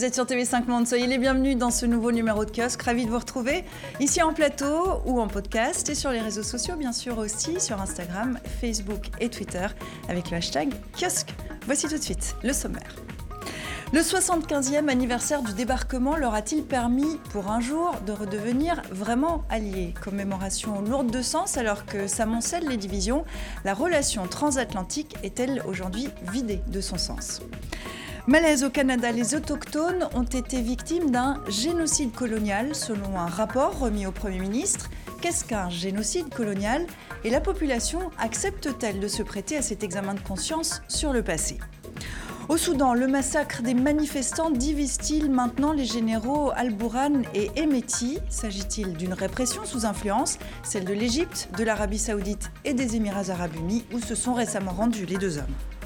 Vous êtes sur TV5 Monde, soyez les bienvenus dans ce nouveau numéro de kiosque. Ravi de vous retrouver ici en plateau ou en podcast et sur les réseaux sociaux, bien sûr aussi sur Instagram, Facebook et Twitter avec le hashtag kiosque. Voici tout de suite le sommaire. Le 75e anniversaire du débarquement leur a-t-il permis pour un jour de redevenir vraiment alliés? Commémoration lourde de sens alors que s'amoncellent les divisions, la relation transatlantique est-elle aujourd'hui vidée de son sens? Malaise au Canada, les autochtones ont été victimes d'un génocide colonial selon un rapport remis au Premier ministre. Qu'est-ce qu'un génocide colonial Et la population accepte-t-elle de se prêter à cet examen de conscience sur le passé? Au Soudan, le massacre des manifestants divise-t-il maintenant les généraux Al-Bourhan et Emeti? S'agit-il d'une répression sous influence, celle de l'Égypte, de l'Arabie saoudite et des Émirats arabes unis, où se sont récemment rendus les deux hommes?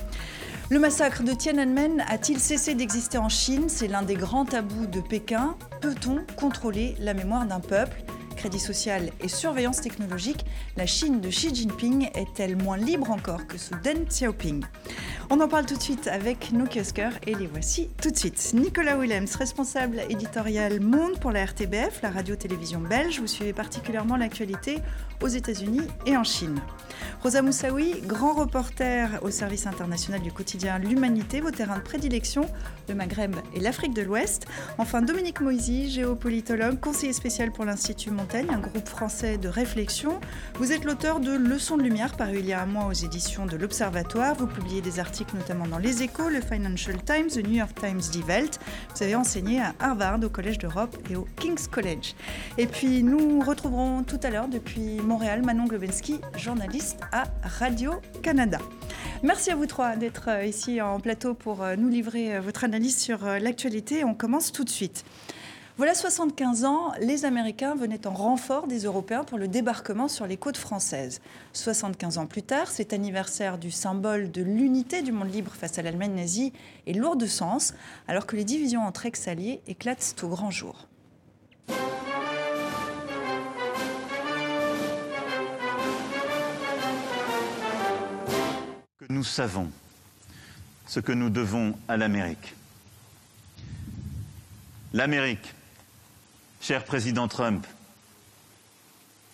Le massacre de Tiananmen a-t-il cessé d'exister en Chine? C'est l'un des grands tabous de Pékin. Peut-on contrôler la mémoire d'un peuple? Crédit social et surveillance technologique, la Chine de Xi Jinping est-elle moins libre encore que sous Deng Xiaoping? On en parle tout de suite avec nos kiosqueurs et les voici tout de suite. Nicolas Willems, responsable éditorial Monde pour la RTBF, la radio-télévision belge. Vous suivez particulièrement l'actualité aux États-Unis et en Chine. Rosa Moussaoui, grand reporter au service international du quotidien L'Humanité, vos terrains de prédilection, le Maghreb et l'Afrique de l'Ouest. Enfin, Dominique Moisy, géopolitologue, conseiller spécial pour l'Institut Un groupe français de réflexion. Vous êtes l'auteur de Leçons de lumière, paru il y a un mois aux éditions de l'Observatoire. Vous publiez des articles notamment dans Les Échos, le Financial Times, le New York Times, Die Welt. Vous avez enseigné à Harvard, au Collège d'Europe et au King's College. Et puis nous retrouverons tout à l'heure depuis Montréal Manon Globensky, journaliste à Radio-Canada. Merci à vous trois d'être euh, ici en plateau pour euh, nous livrer euh, votre analyse sur l'actualité. On commence tout de suite. Voilà 75 ans, les Américains venaient en renfort des Européens pour le débarquement sur les côtes françaises. 75 ans plus tard, cet anniversaire du symbole de l'unité du monde libre face à l'Allemagne nazie est lourd de sens, alors que les divisions entre ex-alliés éclatent au grand jour. Nous savons ce que nous devons à l'Amérique. L'Amérique cher président Trump,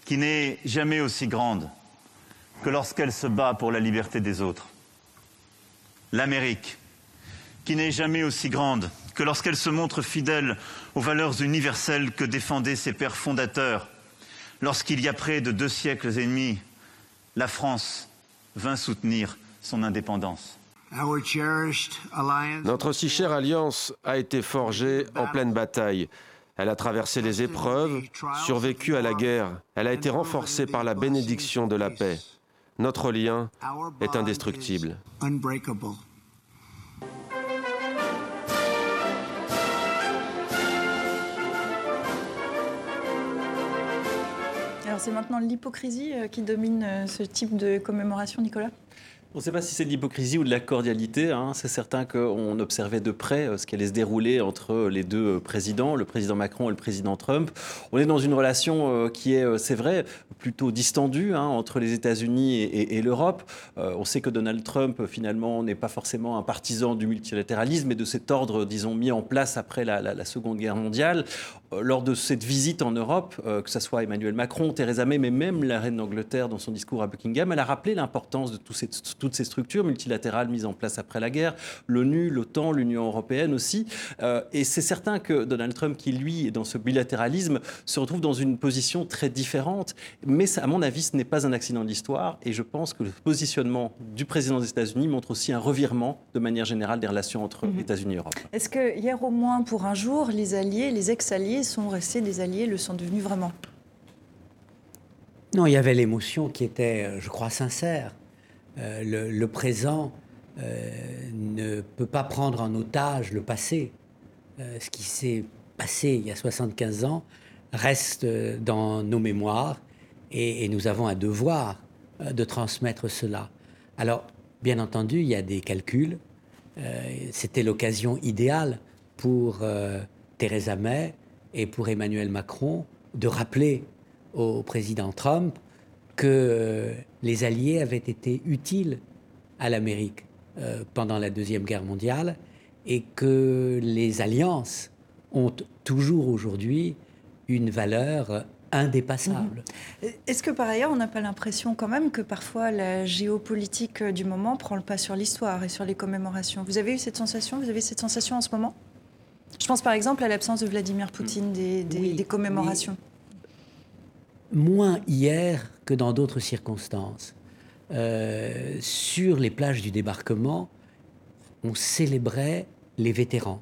qui n'est jamais aussi grande que lorsqu'elle se bat pour la liberté des autres. L'Amérique, qui n'est jamais aussi grande que lorsqu'elle se montre fidèle aux valeurs universelles que défendaient ses pères fondateurs, lorsqu'il y a près de deux siècles et demi, la France vint soutenir son indépendance. Notre si chère alliance a été forgée en pleine bataille elle a traversé les épreuves, survécu à la guerre. Elle a été renforcée par la bénédiction de la paix. Notre lien est indestructible. Alors c'est maintenant l'hypocrisie euh, qui domine euh, ce type de commémoration, Nicolas? On ne sait pas si c'est de l'hypocrisie ou de la cordialité. Hein. C'est certain qu'on observait de près euh, ce qui allait se dérouler entre les deux euh, présidents, le président Macron et le président Trump. On est dans une relation euh, qui est, c'est vrai, plutôt distendue hein, entre les États-Unis et, l'Europe. On sait que Donald Trump, finalement, n'est pas forcément un partisan du multilatéralisme et de cet ordre, disons, mis en place après la Seconde Guerre mondiale. Lors de cette visite en Europe, que ce soit Emmanuel Macron, Theresa May, mais même la reine d'Angleterre dans son discours à Buckingham, elle a rappelé l'importance de ces toutes ces structures multilatérales mises en place après la guerre, l'ONU, l'OTAN, l'Union européenne aussi. Euh, et c'est certain que Donald Trump, qui lui est dans ce bilatéralisme, se retrouve dans une position très différente. Mais à mon avis, ce n'est pas un accident de l'histoire. Et je pense que le positionnement du président des États-Unis montre aussi un revirement de manière générale des relations entre mhm. États-Unis et Europe. Est-ce que hier au moins pour un jour, les alliés, les ex-alliés sont restés des alliés, le sont devenus vraiment non, il y avait l'émotion qui était, je crois, sincère. Euh, le, présent euh, ne peut pas prendre en otage le passé. Euh, ce qui s'est passé il y a 75 ans reste dans nos mémoires et, nous avons un devoir de transmettre cela. Alors, bien entendu, il y a des calculs. C'était l'occasion idéale pour Theresa May et pour Emmanuel Macron de rappeler au président Trump que les Alliés avaient été utiles à l'Amérique euh, pendant la Deuxième Guerre mondiale et que les alliances ont toujours aujourd'hui une valeur indépassable. Mhm. Est-ce que par ailleurs, on n'a pas l'impression quand même que parfois la géopolitique du moment prend le pas sur l'histoire et sur les commémorations? Vous avez eu cette sensation? Vous avez cette sensation en ce moment? Je pense par exemple à l'absence de Vladimir Poutine des, des, commémorations. Moins hier que dans d'autres circonstances. Euh, sur les plages du débarquement, on célébrait les vétérans.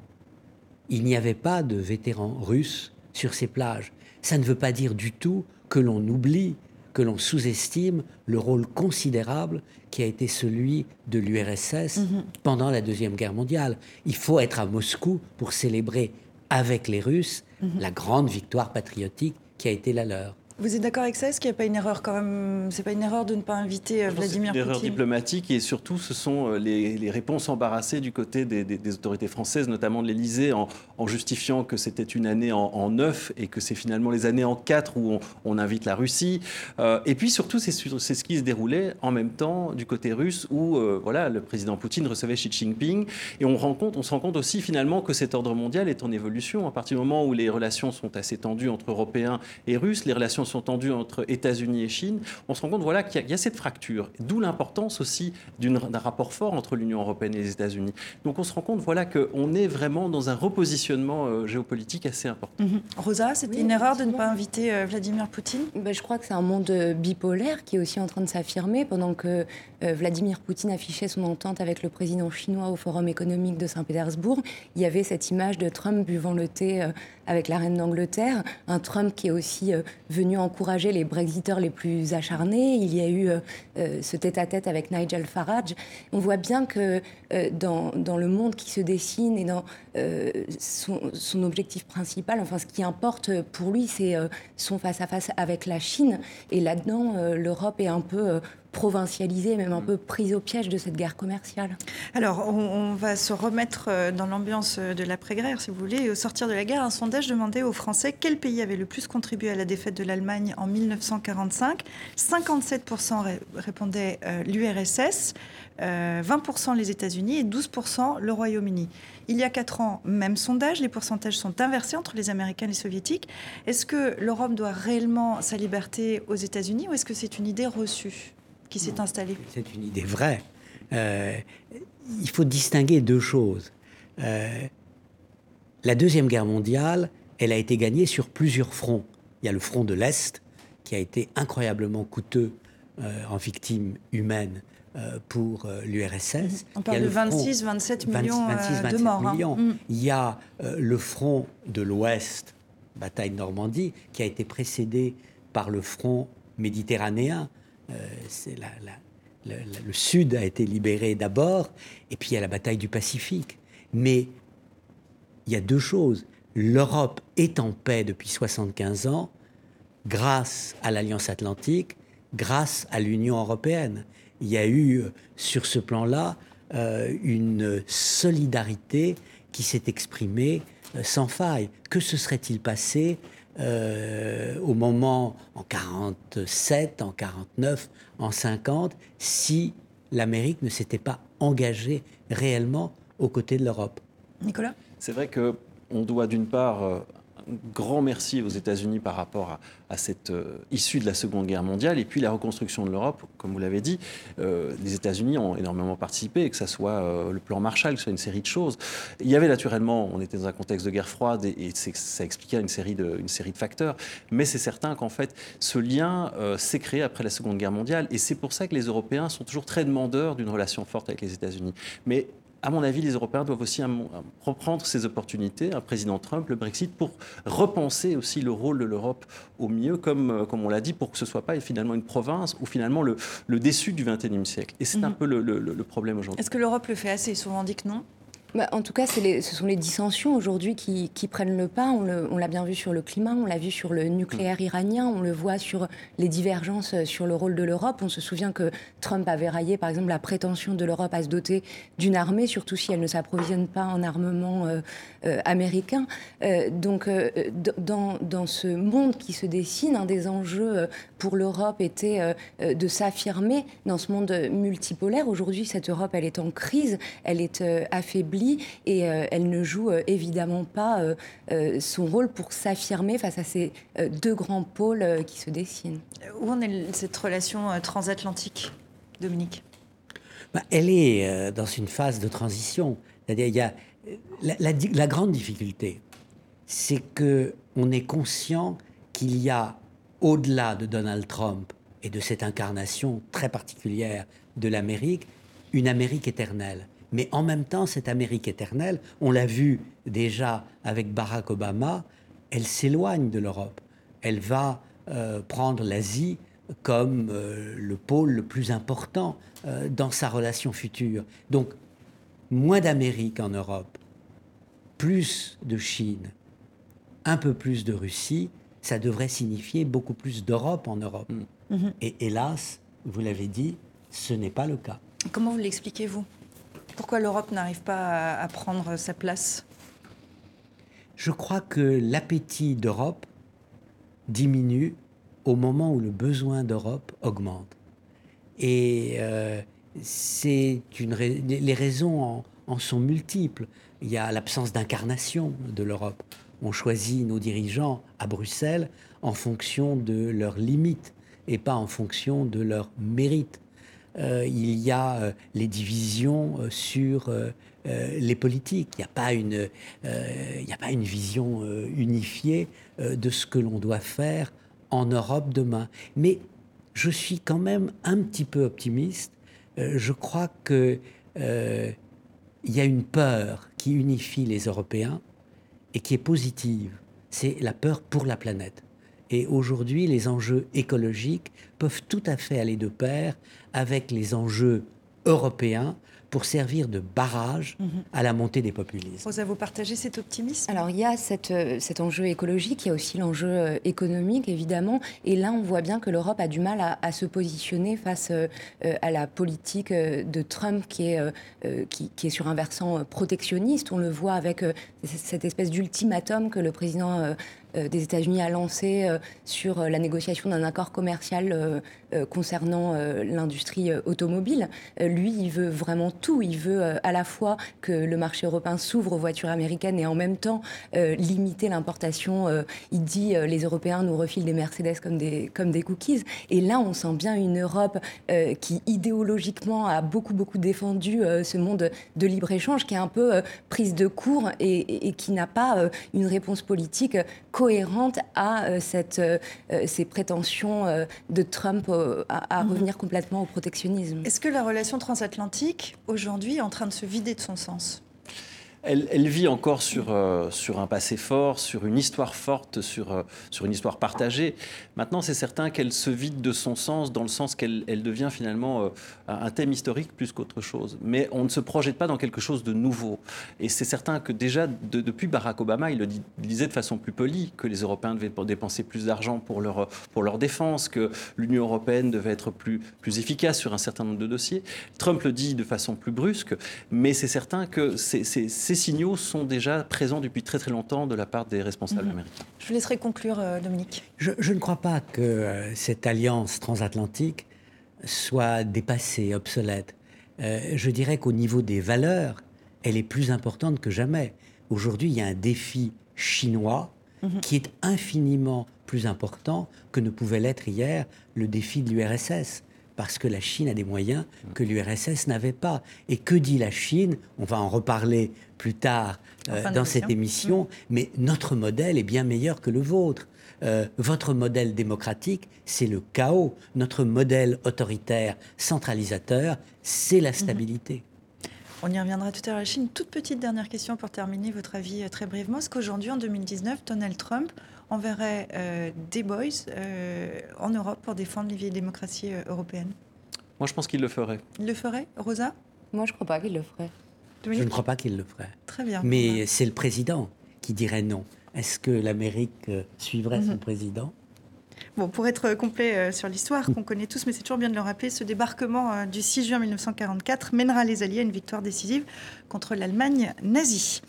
Il n'y avait pas de vétérans russes sur ces plages. Ça ne veut pas dire du tout que l'on oublie, que l'on sous-estime le rôle considérable qui a été celui de l'URSS mhm. pendant la Deuxième Guerre mondiale. Il faut être à Moscou pour célébrer avec les Russes mhm. la grande victoire patriotique qui a été la leur. Vous êtes d'accord avec ça? Est-ce qu'il n'y a pas une erreur quand même C'est pas une erreur de ne pas inviter euh, Vladimir Poutine Une erreur diplomatique et surtout ce sont euh, les, réponses embarrassées du côté des, autorités françaises, notamment de l'Élysée, en, justifiant que c'était une année en, neuf et que c'est finalement les années en quatre où on, invite la Russie. Euh, et puis surtout, c'est ce qui se déroulait en même temps du côté russe où voilà, le président Poutine recevait Xi Jinping. Et on, rend compte, on se rend compte aussi finalement que cet ordre mondial est en évolution. À partir du moment où les relations sont assez tendues entre Européens et Russes, les relations sont tendues entre États-Unis et Chine, on se rend compte voilà, qu'il y, a cette fracture. D'où l'importance aussi d'un rapport fort entre l'Union européenne et les États-Unis. Donc on se rend compte voilà, qu'on est vraiment dans un repositionnement euh, géopolitique assez important. Mhm. Rosa, c'était une erreur de ne pas inviter euh, Vladimir Poutine? Ben, Je crois que c'est un monde euh, bipolaire qui est aussi en train de s'affirmer pendant que Vladimir Poutine affichait son entente avec le président chinois au Forum économique de Saint-Pétersbourg. Il y avait cette image de Trump buvant le thé avec la reine d'Angleterre, un Trump qui est aussi venu encourager les Brexiteurs les plus acharnés. Il y a eu euh, euh, ce tête-à-tête avec Nigel Farage. On voit bien que euh, dans, dans, le monde qui se dessine et dans son, objectif principal, enfin ce qui importe pour lui, c'est son face-à-face avec la Chine. Et là-dedans, l'Europe est un peu provincialisée, même un mm. peu prise au piège de cette guerre commerciale. Alors, on, va se remettre euh, dans l'ambiance euh, de l'après-guerre, si vous voulez. Au sortir de la guerre, un sondage demandait aux Français quel pays avait le plus contribué à la défaite de l'Allemagne en 1945. 57% répondaient euh, l'URSS, 20% les États-Unis et 12% le Royaume-Uni. Il y a 4 ans, même sondage, les pourcentages sont inversés entre les Américains et les Soviétiques. Est-ce que l'Europe doit réellement sa liberté aux États-Unis ou est-ce que c'est une idée reçue? Qui s'est installée C'est une idée vraie. Euh, il faut distinguer deux choses. Euh, la Deuxième Guerre mondiale, elle a été gagnée sur plusieurs fronts. Il y a le front de l'Est, qui a été incroyablement coûteux euh, en victimes humaines pour l'URSS. On parle de 26-27 millions de morts. Hein. Il y a le front de l'Ouest, bataille de Normandie, qui a été précédé par le front méditerranéen, la, le, Sud a été libéré d'abord, et puis il y a la bataille du Pacifique. Mais il y a deux choses. L'Europe est en paix depuis 75 ans grâce à l'Alliance atlantique, grâce à l'Union européenne. Il y a eu sur ce plan-là euh, une solidarité qui s'est exprimée euh, sans faille. Que se serait-il passé euh, au moment en 47, en 49, en 50, si l'Amérique ne s'était pas engagée réellement aux côtés de l'Europe. Nicolas? C'est vrai que on doit d'une part euh, grand merci aux États-Unis par rapport à, cette euh, issue de la Seconde Guerre mondiale et puis la reconstruction de l'Europe, comme vous l'avez dit, euh, les États-Unis ont énormément participé, que ce soit euh, le plan Marshall, que ce soit une série de choses. Il y avait naturellement, on était dans un contexte de guerre froide et, ça expliquait une série de, une série de facteurs, mais c'est certain qu'en fait, ce lien s'est créé après la Seconde Guerre mondiale et c'est pour ça que les Européens sont toujours très demandeurs d'une relation forte avec les États-Unis. Mais à mon avis, les Européens doivent aussi reprendre ces opportunités, un président Trump, le Brexit, pour repenser aussi le rôle de l'Europe au mieux, comme, euh, comme on l'a dit, pour que ce ne soit pas finalement une province ou finalement le, le déçu du XXIe siècle. Et c'est un mhm. peu le, le problème aujourd'hui. Est-ce que l'Europe le fait assez? Souvent dit que non? Bah, en tout cas, les, ce sont les dissensions aujourd'hui qui, prennent le pas. On l'a bien vu sur le climat, on l'a vu sur le nucléaire iranien, on le voit sur les divergences euh, sur le rôle de l'Europe. On se souvient que Trump avait raillé, par exemple, la prétention de l'Europe à se doter d'une armée, surtout si elle ne s'approvisionne pas en armement euh, euh, américain. donc, dans, dans, ce monde qui se dessine, un des enjeux pour l'Europe était de s'affirmer dans ce monde multipolaire. Aujourd'hui, cette Europe, elle est en crise, elle est affaiblie et elle ne joue évidemment pas son rôle pour s'affirmer face à ces deux grands pôles qui se dessinent. Où en est cette relation transatlantique, Dominique? Bah, Elle est dans une phase de transition. C'est-à-dire, il y a la, la grande difficulté, c'est que on est conscient qu'il y a, au-delà de Donald Trump et de cette incarnation très particulière de l'Amérique, une Amérique éternelle. Mais en même temps, cette Amérique éternelle, on l'a vu déjà avec Barack Obama, elle s'éloigne de l'Europe. Elle va euh, prendre l'Asie comme euh, le pôle le plus important euh, dans sa relation future. Donc, moins d'Amérique en Europe, plus de Chine, un peu plus de Russie, ça devrait signifier beaucoup plus d'Europe en Europe. Mm. Et hélas, vous l'avez dit, ce n'est pas le cas. Comment vous l'expliquez-vous? Pourquoi l'Europe n'arrive pas à, prendre sa place? Je crois que l'appétit d'Europe diminue au moment où le besoin d'Europe augmente. Et euh, une les raisons en sont multiples. Il y a l'absence d'incarnation de l'Europe on choisit nos dirigeants à Bruxelles en fonction de leurs limites et pas en fonction de leurs mérites. Euh, il y a euh, les divisions euh, sur les politiques. Il n'y a, pas une, a pas une vision unifiée de ce que l'on doit faire en Europe demain. Mais je suis quand même un petit peu optimiste. je crois qu'il y a une peur qui unifie les Européens et qui est positive, c'est la peur pour la planète. Et aujourd'hui, les enjeux écologiques peuvent tout à fait aller de pair avec les enjeux européens pour servir de barrage mhm. à la montée des populismes. Vous avez partagé cet optimisme? Alors il y a cette, euh, cet enjeu écologique, il y a aussi l'enjeu euh, économique évidemment, et là on voit bien que l'Europe a du mal à, se positionner face euh, à la politique de Trump qui est, qui, qui, est sur un versant protectionniste. On le voit avec cette espèce d'ultimatum que le président euh, des États-Unis a lancé euh, sur euh, la négociation d'un accord commercial concernant l'industrie automobile. Lui, il veut vraiment tout. Il veut à la fois que le marché européen s'ouvre aux voitures américaines et en même temps limiter l'importation. Il dit les Européens nous refilent des Mercedes comme des, cookies. Et là, on sent bien une Europe qui idéologiquement a beaucoup, beaucoup défendu ce monde de libre-échange, qui est un peu prise de court et, qui n'a pas une réponse politique cohérente à euh, euh, euh, ces prétentions de Trump à, mhm. revenir complètement au protectionnisme. Est-ce que la relation transatlantique, aujourd'hui, est en train de se vider de son sens? Elle, vit encore sur, euh, sur un passé fort, sur une histoire forte, sur, euh, sur une histoire partagée. Maintenant, c'est certain qu'elle se vide de son sens, dans le sens qu'elle elle devient finalement euh, un thème historique plus qu'autre chose. Mais on ne se projette pas dans quelque chose de nouveau. Et c'est certain que déjà, depuis Barack Obama, il le disait de façon plus polie, que les Européens devaient dépenser plus d'argent pour leur, pour leur défense, que l'Union européenne devait être plus, plus efficace sur un certain nombre de dossiers. Trump le dit de façon plus brusque, mais c'est certain que ces signaux sont déjà présents depuis très très longtemps de la part des responsables mhm. américains. Je vous laisserai conclure, euh, Dominique. Je, ne crois pas que euh, cette alliance transatlantique soit dépassée, obsolète. Euh, je dirais qu'au niveau des valeurs, elle est plus importante que jamais. Aujourd'hui, il y a un défi chinois mhm. qui est infiniment plus important que ne pouvait l'être hier le défi de l'URSS parce que la Chine a des moyens que l'URSS n'avait pas. Et que dit la Chine? On va en reparler plus tard euh, dans cette émission, mm. mais notre modèle est bien meilleur que le vôtre. Euh, votre modèle démocratique, c'est le chaos. Notre modèle autoritaire, centralisateur, c'est la mm-hmm. stabilité. On y reviendra tout à l'heure. La Chine, toute petite dernière question pour terminer votre avis euh, très brièvement. Est-ce qu'aujourd'hui, en 2019, Donald Trump enverrait euh, des boys euh, en Europe pour défendre les vieilles démocraties européennes? Moi, je pense qu'il le ferait. Il le ferait? Rosa? Moi, je ne crois pas qu'il le ferait. Je ne crois pas qu'il le ferait. Très bien. Mais c'est le président qui dirait non. Est-ce que l'Amérique suivrait son mhm. président? Bon, pour être complet euh, sur l'histoire qu'on connaît tous, mais c'est toujours bien de le rappeler, ce débarquement euh, du 6 juin 1944 mènera les Alliés à une victoire décisive contre l'Allemagne nazie.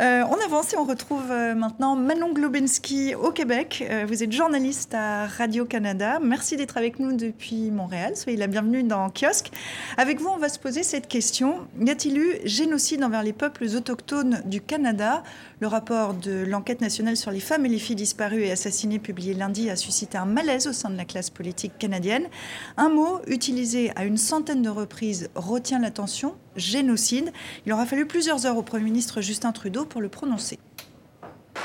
Euh, on avance et on retrouve maintenant Manon Globensky au Québec. vous êtes journaliste à Radio-Canada. Merci d'être avec nous depuis Montréal. Soyez la bienvenue dans Kiosque. Avec vous, on va se poser cette question. Y a-t-il eu génocide envers les peuples autochtones du Canada? Le rapport de l'enquête nationale sur les femmes et les filles disparues et assassinées publié lundi a suscité un malaise au sein de la classe politique canadienne. Un mot utilisé à une centaine de reprises retient l'attention, génocide. Il aura fallu plusieurs heures au Premier ministre Justin Trudeau pour le prononcer.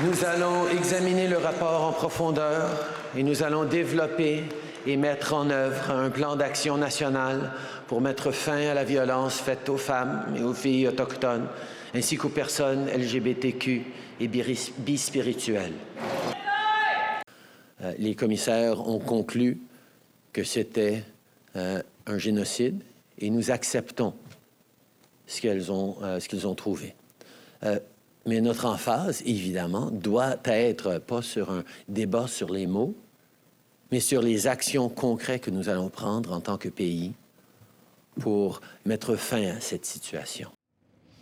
Nous allons examiner le rapport en profondeur et nous allons développer et mettre en œuvre un plan d'action national pour mettre fin à la violence faite aux femmes et aux filles autochtones, ainsi qu'aux personnes LGBTQ et bispirituelles. Euh, les commissaires ont conclu que c'était euh, un génocide et nous acceptons ce qu'ils ont, euh, ce qu'ils ont trouvé. mais notre emphase, évidemment, doit être pas sur un débat sur les mots, mais sur les actions concrètes que nous allons prendre en tant que pays pour mettre fin à cette situation.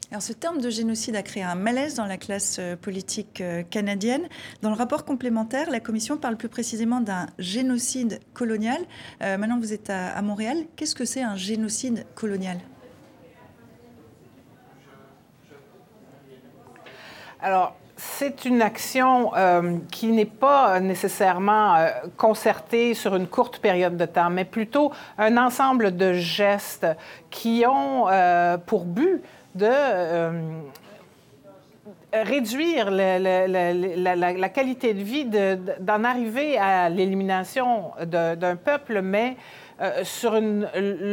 Alors, ce terme de génocide a créé un malaise dans la classe euh, politique euh, canadienne. Dans le rapport complémentaire, la Commission parle plus précisément d'un génocide colonial. Euh, maintenant, vous êtes à, Montréal. Qu'est-ce que c'est un génocide colonial? Alors, c'est une action qui n'est pas nécessairement concertée sur une courte période de temps, mais plutôt un ensemble de gestes qui ont pour but de euh, réduire la, qualité de vie, d'en arriver à l'élimination d'un peuple, mais euh, sur une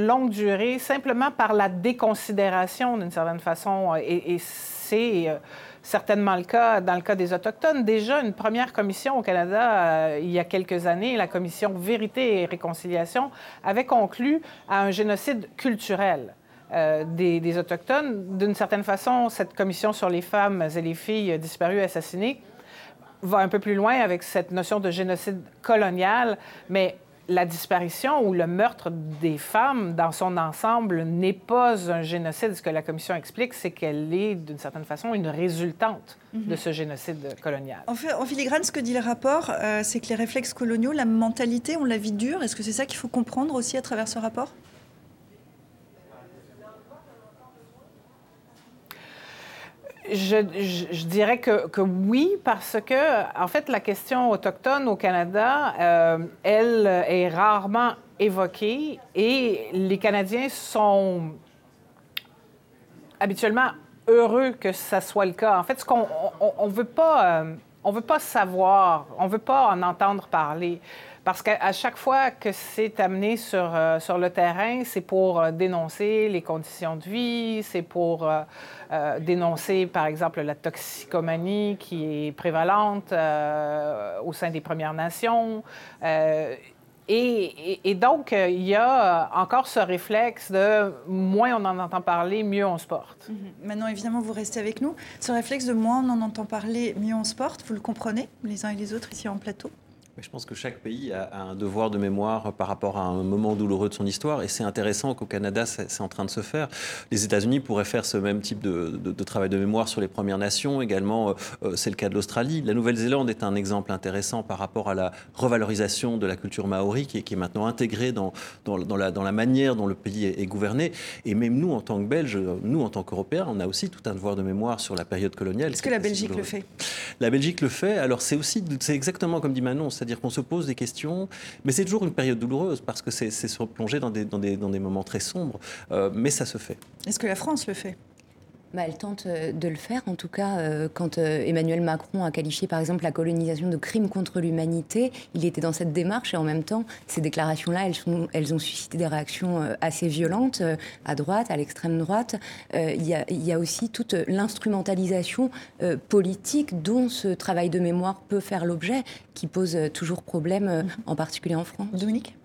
longue durée, simplement par la déconsidération d'une certaine façon. Et, c'est euh, certainement le cas dans le cas des Autochtones. Déjà, une première commission au Canada, il y a quelques années, la commission Vérité et Réconciliation, avait conclu à un génocide culturel. Euh, des, Autochtones. D'une certaine façon, cette commission sur les femmes et les filles disparues, assassinées, va un peu plus loin avec cette notion de génocide colonial, mais la disparition ou le meurtre des femmes dans son ensemble n'est pas un génocide. Ce que la Commission explique, c'est qu'elle est, d'une certaine façon, une résultante de mhm. ce génocide colonial. En, fait, en filigrane, ce que dit le rapport, euh, c'est que les réflexes coloniaux, la mentalité, on la vie dure. Est-ce que c'est ça qu'il faut comprendre aussi à travers ce rapport? Je, dirais que, oui, parce que, en fait, la question autochtone au Canada, euh, elle est rarement évoquée et les Canadiens sont habituellement heureux que ça soit le cas. En fait, ce qu'on on, veut pas, euh, on veut pas savoir, on veut pas en entendre parler. Parce qu'à chaque fois que c'est amené sur, euh, sur le terrain, c'est pour euh, dénoncer les conditions de vie, c'est pour euh, dénoncer, par exemple, la toxicomanie qui est prévalente au sein des Premières Nations. Et, donc, il y a encore ce réflexe de moins on en entend parler, mieux on se porte. Mhm. Maintenant, évidemment, vous restez avec nous. Ce réflexe de moins on en entend parler, mieux on se porte, vous le comprenez, les uns et les autres ici en plateau? Je pense que chaque pays a, un devoir de mémoire par rapport à un moment douloureux de son histoire. Et c'est intéressant qu'au Canada, c'est en train de se faire. Les États-Unis pourraient faire ce même type de, travail de mémoire sur les Premières Nations. Également, euh, euh, c'est le cas de l'Australie. La Nouvelle-Zélande est un exemple intéressant par rapport à la revalorisation de la culture maori qui, est maintenant intégrée dans, dans, la, dans, la, manière dont le pays est, gouverné. Et même nous, en tant que Belges, nous, en tant qu'Européens, on a aussi tout un devoir de mémoire sur la période coloniale. Est-ce que la Belgique le fait? La Belgique le fait. Alors, c'est aussi, c'est exactement comme dit Manon, c'est-à-dire qu'on se pose des questions, mais c'est toujours une période douloureuse parce que c'est se replonger dans des, dans, des, dans des, moments très sombres, euh, mais ça se fait. Est-ce que la France le fait? Bah, elle tente euh, de le faire. En tout cas, euh, quand euh, Emmanuel Macron a qualifié par exemple la colonisation de crime contre l'humanité, il était dans cette démarche et en même temps, ces déclarations-là, elles, elles ont suscité des réactions assez violentes à droite, à l'extrême droite. Il y, y, a aussi toute l'instrumentalisation politique dont ce travail de mémoire peut faire l'objet, qui pose toujours problème, en particulier en France. Dominique?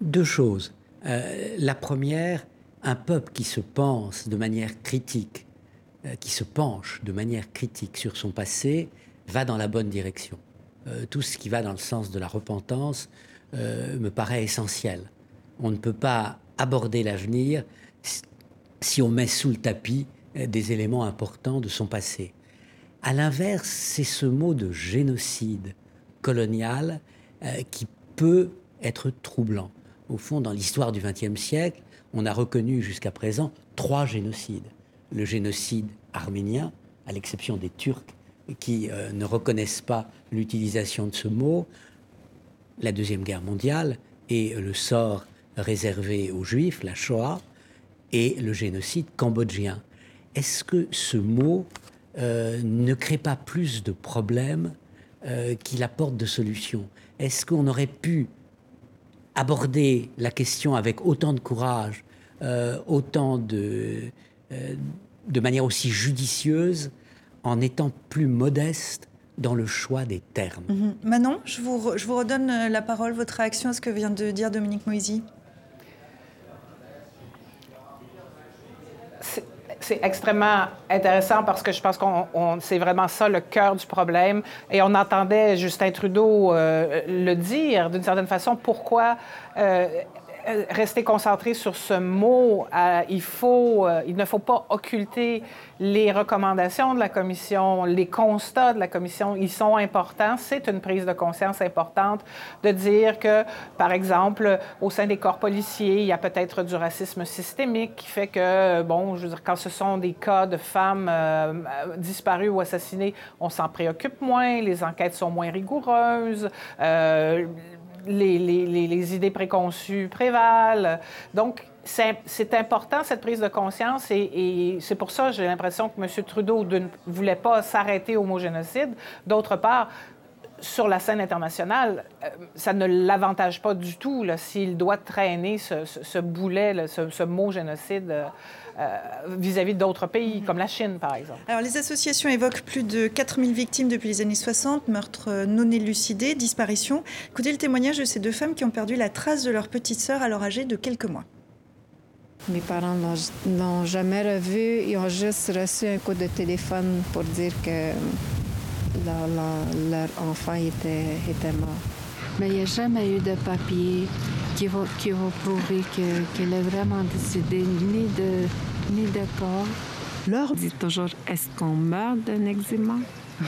Deux choses. la première, un peuple qui se pense de manière critique, euh, qui se penche de manière critique sur son passé, va dans la bonne direction. tout ce qui va dans le sens de la repentance me paraît essentiel. On ne peut pas aborder l'avenir si on met sous le tapis des éléments importants de son passé. À l'inverse, c'est ce mot de génocide colonial qui peut être troublant. Au fond, dans l'histoire du XXe siècle, on a reconnu jusqu'à présent trois génocides. Le génocide arménien, à l'exception des Turcs qui euh, ne reconnaissent pas l'utilisation de ce mot, la Deuxième Guerre mondiale et le sort réservé aux Juifs, la Shoah, et le génocide cambodgien. Est-ce que ce mot euh, ne crée pas plus de problèmes euh, qu'il apporte de solutions? Est-ce qu'on aurait pu aborder la question avec autant de courage, euh, autant de, euh, de manière aussi judicieuse, en étant plus modeste dans le choix des termes. Mhm. Manon, je vous, je vous redonne euh, la parole, votre réaction à ce que vient de dire Dominique Moisy. C'est extrêmement intéressant parce que je pense qu'on c'est vraiment ça le cœur du problème. Et on entendait Justin Trudeau euh, le dire d'une certaine façon. Pourquoi euh, rester concentré sur ce mot. Euh, il, faut, euh, il ne faut pas occulter les recommandations de la commission, les constats de la commission. Ils sont importants. C'est une prise de conscience importante de dire que, par exemple, au sein des corps policiers, il y a peut-être du racisme systémique qui fait que, bon, je veux dire, quand ce sont des cas de femmes disparues ou assassinées, on s'en préoccupe moins, les enquêtes sont moins rigoureuses les, idées préconçues prévalent. Donc, c'est important, cette prise de conscience, et, c'est pour ça, j'ai l'impression que M. Trudeau ne voulait pas s'arrêter au mot génocide. D'autre part, sur la scène internationale, euh, ça ne l'avantage pas du tout s'il doit traîner ce, boulet, ce, mot génocide. Euh, vis-à-vis d'autres pays, comme la Chine, par exemple. Alors, les associations évoquent plus de 4000 victimes depuis les années 60, meurtres non élucidés, disparitions. Écoutez le témoignage de ces deux femmes qui ont perdu la trace de leur petite sœur alors âgée de quelques mois. Mes parents n'ont jamais revu. Ils ont juste reçu un coup de téléphone pour dire que leur, enfant était, était mort. Mais il n'y a jamais eu de papier qui va, qui va prouver qu'elle est vraiment décédée, ni de, ni de corps. Leur dit toujours est-ce qu'on meurt d'un eczéma?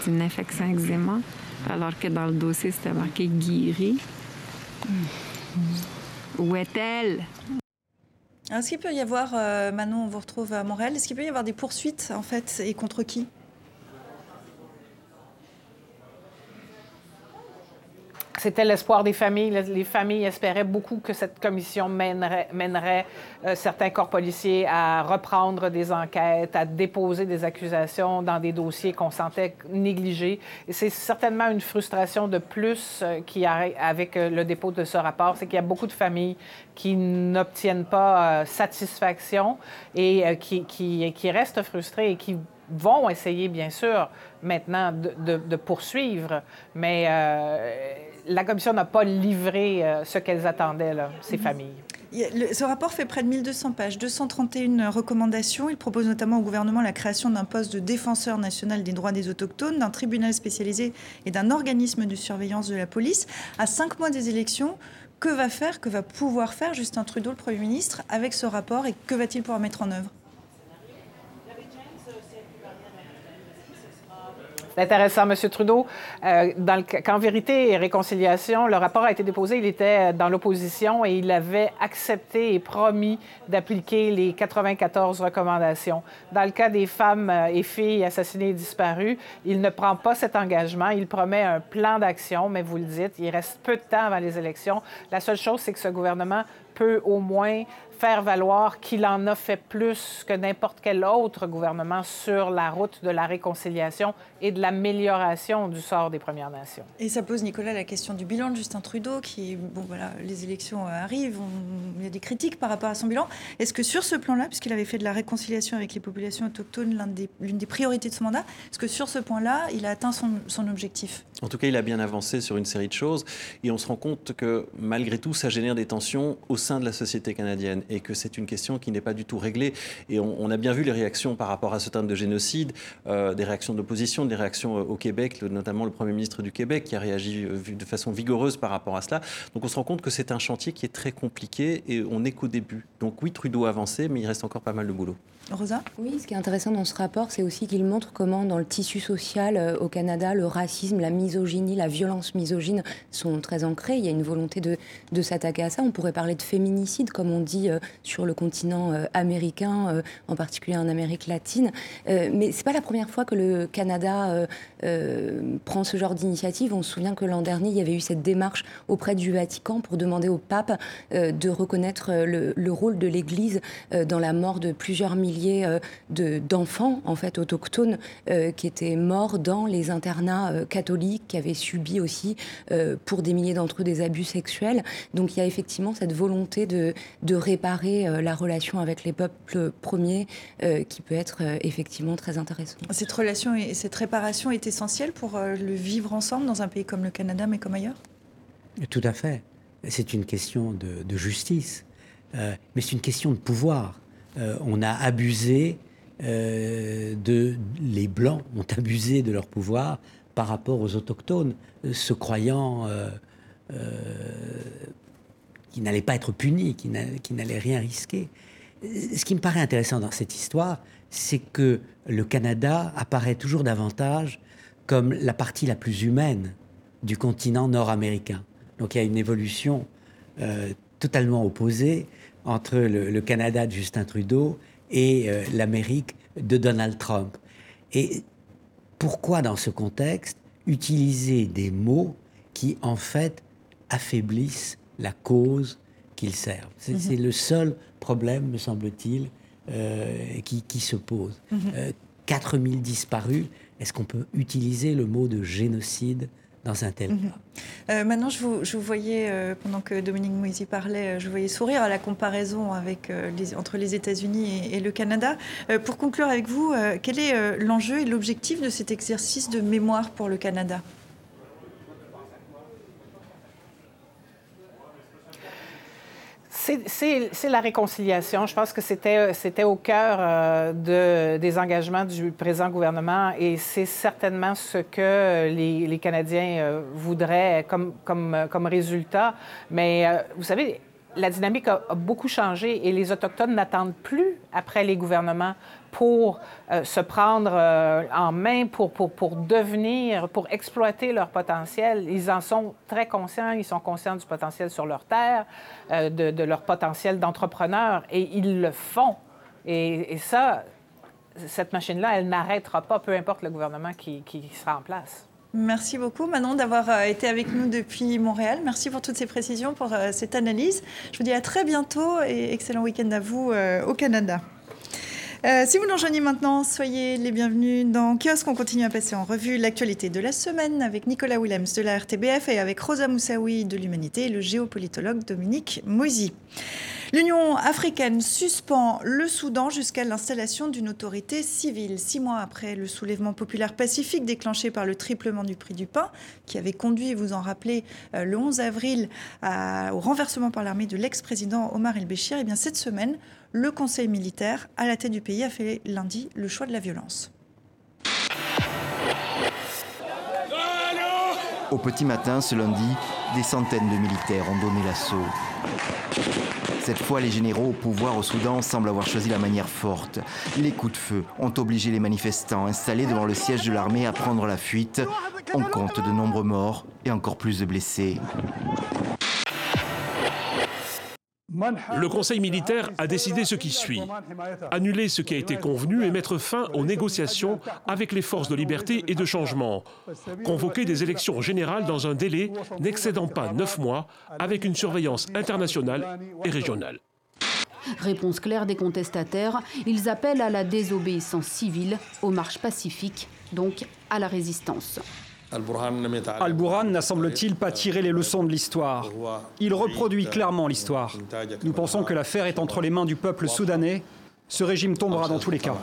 C'est une infection eczéma, alors que dans le dossier, c'était marqué guéri. Où est-elle? Est-ce qu'il peut y avoir, euh, Manon, on vous retrouve à Montréal, est-ce qu'il peut y avoir des poursuites, en fait, et contre qui? C'était l'espoir des familles. Les familles espéraient beaucoup que cette commission mènerait, euh, certains corps policiers à reprendre des enquêtes, à déposer des accusations dans des dossiers qu'on sentait négligés. C'est certainement une frustration de plus euh, qui avec euh, le dépôt de ce rapport, c'est qu'il y a beaucoup de familles qui n'obtiennent pas satisfaction et qui, restent frustrées et qui vont essayer, bien sûr, maintenant de, poursuivre, mais euh, la commission n'a pas livré euh, ce qu'elles attendaient, là, ces mhm. familles. ce rapport fait près de 1200 pages, 231 recommandations. Il propose notamment au gouvernement la création d'un poste de défenseur national des droits des autochtones, d'un tribunal spécialisé et d'un organisme de surveillance de la police. À cinq mois des élections, que va faire, que va pouvoir faire Justin Trudeau, le Premier ministre, avec ce rapport et que va-t-il pouvoir mettre en œuvre? C'est intéressant, M. Trudeau. Euh, quand Vérité et Réconciliation, le rapport a été déposé, il était dans l'opposition et il avait accepté et promis d'appliquer les 94 recommandations. Dans le cas des femmes euh, et filles assassinées et disparues, il ne prend pas cet engagement. Il promet un plan d'action, mais vous le dites, il reste peu de temps avant les élections. La seule chose, c'est que ce gouvernement peut au moins faire valoir qu'il en a fait plus que n'importe quel autre gouvernement sur la route de la réconciliation et de l'amélioration du sort des Premières Nations. Et ça pose, Nicolas, la question du bilan de Justin Trudeau, qui, bon, voilà, les élections arrivent, il y a des critiques par rapport à son bilan. Est-ce que sur ce plan-là, puisqu'il avait fait de la réconciliation avec les populations autochtones l'une des, des, priorités de son mandat, est-ce que sur ce point-là, il a atteint son, son objectif? En tout cas, il a bien avancé sur une série de choses et on se rend compte que malgré tout, ça génère des tensions au sein de la société canadienne et que c'est une question qui n'est pas du tout réglée. Et on, a bien vu les réactions par rapport à ce terme de génocide, euh, des réactions d'opposition, des réactions euh, au Québec, notamment le Premier ministre du Québec qui a réagi euh, de façon vigoureuse par rapport à cela. Donc on se rend compte que c'est un chantier qui est très compliqué et on n'est qu'au début. Donc oui, Trudeau a avancé, mais il reste encore pas mal de boulot. Rosa Oui, ce qui est intéressant dans ce rapport, c'est aussi qu'il montre comment dans le tissu social au Canada, le racisme, la misogynie, la violence misogyne sont très ancrées. Il y a une volonté de, s'attaquer à ça. On pourrait parler de féminicide, comme on dit euh, sur le continent euh, américain, euh, en particulier en Amérique latine. mais c'est pas la première fois que le Canada prend ce genre d'initiative. On se souvient que l'an dernier, il y avait eu cette démarche auprès du Vatican pour demander au pape de reconnaître le rôle de l'Église dans la mort de plusieurs milliers d'enfants, en fait, autochtones, qui étaient morts dans les internats catholiques qui avaient subi aussi, euh, pour des milliers d'entre eux, des abus sexuels. Donc il y a effectivement cette volonté de, de réparer euh, la relation avec les peuples premiers euh, qui peut être effectivement très intéressante. Cette relation et cette réparation est essentielle pour le vivre ensemble dans un pays comme le Canada, mais comme ailleurs? Tout à fait. C'est une question de, de justice, mais c'est une question de pouvoir. On a abusé de les blancs ont abusé de leur pouvoir par rapport aux autochtones, euh, se croyant euh, euh, qui n'allaient pas être punis, qui n'allaient rien risquer. Ce qui me paraît intéressant dans cette histoire, c'est que le Canada apparaît toujours davantage comme la partie la plus humaine du continent nord-américain. Donc il y a une évolution totalement opposée entre le, Canada de Justin Trudeau et l'Amérique de Donald Trump. Et pourquoi dans ce contexte utiliser des mots qui en fait affaiblissent la cause qu'ils servent? C'est mhm. le seul problème, me semble-t-il, euh, qui, se pose. 4000 mhm. euh, disparus, est-ce qu'on peut utiliser le mot de génocide un tel mhm. Euh, maintenant, je vous, voyais, euh, pendant que Dominique Moisy parlait, euh, je voyais sourire à la comparaison entre les États-Unis et, le Canada. pour conclure avec vous, quel est l'enjeu et l'objectif de cet exercice de mémoire pour le Canada? C'est la réconciliation. Je pense que c'était au cœur euh, des engagements du présent gouvernement et c'est certainement ce que les, Canadiens euh, voudraient comme, comme, comme résultat. Mais euh, vous savez, la dynamique a, beaucoup changé et les Autochtones n'attendent plus après les gouvernements pour euh, se prendre euh, en main, pour, pour, pour, devenir, pour exploiter leur potentiel. Ils en sont très conscients, ils sont conscients du potentiel sur leur terre, euh, de, leur potentiel d'entrepreneur et ils le font. Et, et ça, cette machine-là, elle n'arrêtera pas, peu importe le gouvernement qui, qui sera en place. Merci beaucoup Manon d'avoir euh, été avec nous depuis Montréal. Merci pour toutes ces précisions, pour euh, cette analyse. Je vous dis à très bientôt et excellent week-end à vous euh, au Canada. Si vous nous rejoignez maintenant, soyez les bienvenus dans Kiosque. On continue à passer en revue l'actualité de la semaine avec Nicolas Willems de la RTBF et avec Rosa Moussaoui de l'Humanité et le géopolitologue Dominique Moisy. L'Union africaine suspend le Soudan jusqu'à l'installation d'une autorité civile. Six mois après le soulèvement populaire pacifique déclenché par le triplement du prix du pain, qui avait conduit, vous en rappelez, euh, le 11 avril au renversement par l'armée de l'ex-président Omar el-Béchir, et eh bien cette semaine, le Conseil militaire à la tête du pays a fait lundi le choix de la violence. Au petit matin, ce lundi, des centaines de militaires ont donné l'assaut. Cette fois, les généraux au pouvoir au Soudan semblent avoir choisi la manière forte. Les coups de feu ont obligé les manifestants installés devant le siège de l'armée à prendre la fuite. On compte de nombreux morts et encore plus de blessés. Le Conseil militaire a décidé ce qui suit. Annuler ce qui a été convenu et mettre fin aux négociations avec les forces de liberté et de changement. Convoquer des élections générales dans un délai n'excédant pas neuf mois avec une surveillance internationale et régionale. Réponse claire des contestataires, ils appellent à la désobéissance civile, aux marches pacifiques, donc à la résistance. Al-Burhan n'a semble-t-il pas tiré les leçons de l'histoire. Il reproduit clairement l'histoire. Nous pensons que l'affaire est entre les mains du peuple soudanais. Ce régime tombera dans tous les cas.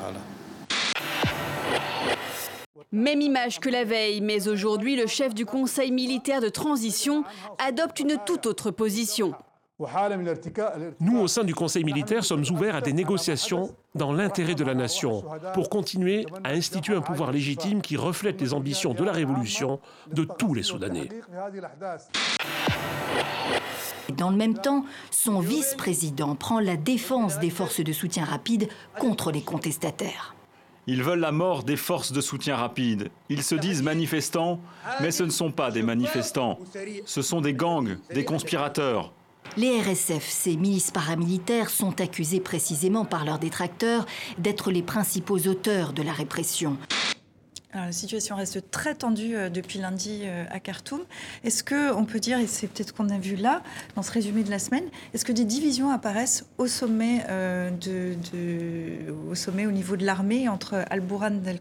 Même image que la veille, mais aujourd'hui, le chef du Conseil militaire de transition adopte une toute autre position. Nous, au sein du Conseil militaire, sommes ouverts à des négociations dans l'intérêt de la nation pour continuer à instituer un pouvoir légitime qui reflète les ambitions de la révolution de tous les Soudanais. Dans le même temps, son vice-président prend la défense des forces de soutien rapide contre les contestataires. Ils veulent la mort des forces de soutien rapide. Ils se disent manifestants, mais ce ne sont pas des manifestants. Ce sont des gangs, des conspirateurs. Les RSF, ces milices paramilitaires, sont accusés précisément par leurs détracteurs d'être les principaux auteurs de la répression. la situation reste très tendue euh, depuis lundi euh, à Khartoum. Est-ce qu'on peut dire, et c'est peut-être qu'on a vu là, dans ce résumé de la semaine, est-ce que des divisions apparaissent au sommet, euh, au, niveau de l'armée entre Al-Bourhan d'un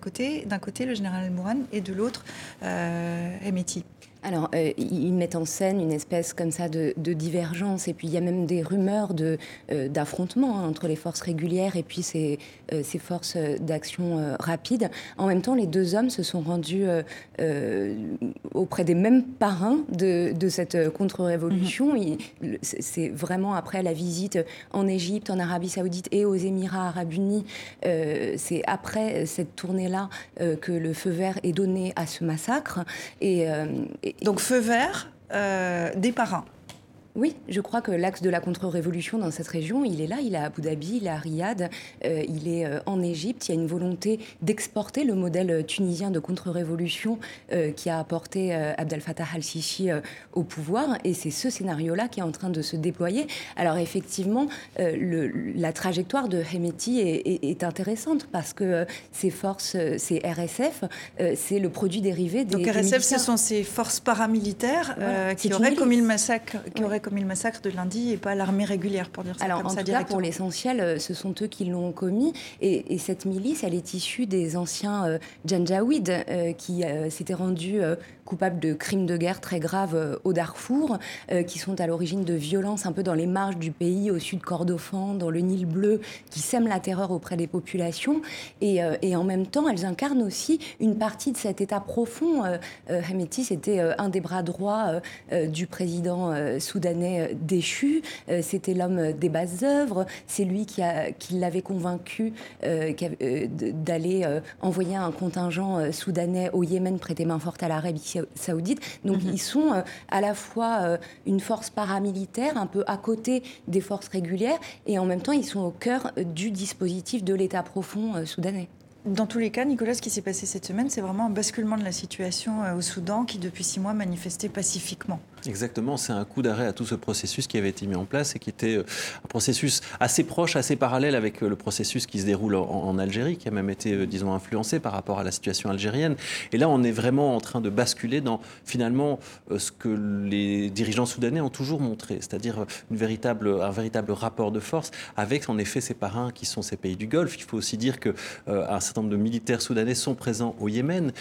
côté, le général Al-Bourhan, et de l'autre, euh, alors, euh, ils mettent en scène une espèce comme ça de, divergence, et puis il y a même des rumeurs de, euh, d'affrontement hein, entre les forces régulières et puis ces, euh, ces forces d'action rapide. En même temps, les deux hommes se sont rendus auprès des mêmes parrains de, de cette contre-révolution. Mm-hmm. C'est vraiment après la visite en Égypte, en Arabie Saoudite et aux Émirats Arabes Unis, c'est après cette tournée-là que le feu vert est donné à ce massacre. et donc feu vert euh, des parrains. Oui, je crois que l'axe de la contre-révolution dans cette région, il est là, il est à Abu Dhabi, il est à Riyad, euh, il est euh, en Égypte. Il y a une volonté d'exporter le modèle euh, tunisien de contre-révolution qui a apporté Abdel Fattah al-Sisi au pouvoir. Et c'est ce scénario-là qui est en train de se déployer. Alors effectivement, le, la trajectoire de Hemeti est, est, intéressante parce que ces forces, ces RSF, c'est le produit dérivé des. Donc RSF, ce sont ces forces paramilitaires qui auraient commis le massacre, qui auraient commis le massacre de lundi et pas l'armée régulière, pour dire ça Alors, comme en ça tout cas, pour l'essentiel, euh, ce sont eux qui l'ont commis. Et, cette milice, elle est issue des anciens euh, Janjaweed euh, qui s'étaient rendus coupables de crimes de guerre très graves au Darfour, qui sont à l'origine de violences un peu dans les marges du pays, au sud Kordofan, dans le Nil bleu, qui sèment la terreur auprès des populations. Et, et en même temps, elles incarnent aussi une partie de cet état profond. Hameti, c'était un des bras droits du président soudanais euh, déchu. Euh, c'était l'homme des basses œuvres. C'est lui qui, qui l'avait convaincu euh, d'aller envoyer un contingent soudanais au Yémen prêter main forte à l'Arabie saoudite. Donc mhm. ils sont à la fois une force paramilitaire, un peu à côté des forces régulières, et en même temps ils sont au cœur du dispositif de l'État profond soudanais. Dans tous les cas, Nicolas, ce qui s'est passé cette semaine, c'est vraiment un basculement de la situation au Soudan qui, depuis six mois, manifestait pacifiquement. Exactement, c'est un coup d'arrêt à tout ce processus qui avait été mis en place et qui était euh, un processus assez proche, assez parallèle avec euh, le processus qui se déroule en, Algérie, qui a même été, euh, disons, influencé par rapport à la situation algérienne. Et là, on est vraiment en train de basculer dans finalement ce que les dirigeants soudanais ont toujours montré, c'est-à-dire un véritable rapport de force avec en effet ces parrains qui sont ces pays du Golfe. Il faut aussi dire que un certain nombre de militaires soudanais sont présents au Yémen,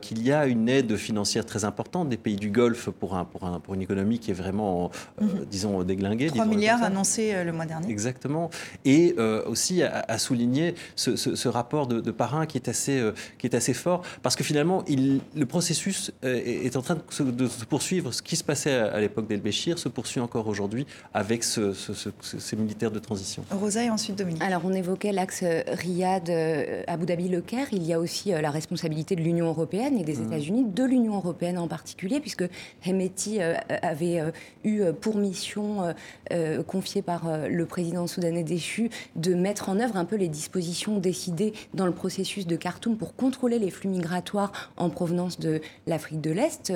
qu'il y a une aide financière très importante des pays du Golfe pour un, pour un pour une économie qui est vraiment, euh, mhm. disons, déglinguée. 3 milliards annoncés euh, le mois dernier. Exactement. Et euh, aussi à, souligner ce, rapport de, parrain qui est, assez, qui est assez fort, parce que finalement, il, le processus est, en train de se, poursuivre. Ce qui se passait à, l'époque d'El-Béchir se poursuit encore aujourd'hui avec ces militaires de transition. Rosa et ensuite Dominique. Alors, on évoquait l'axe Riyad-Abu Dhabi-Le Caire. Il y a aussi la responsabilité de l'Union européenne et des mmh. États-Unis, de l'Union européenne en particulier, puisque Hemeti euh, avait euh, eu pour mission, euh, confiée par le président soudanais déchu, de mettre en œuvre un peu les dispositions décidées dans le processus de Khartoum pour contrôler les flux migratoires en provenance de l'Afrique de l'Est.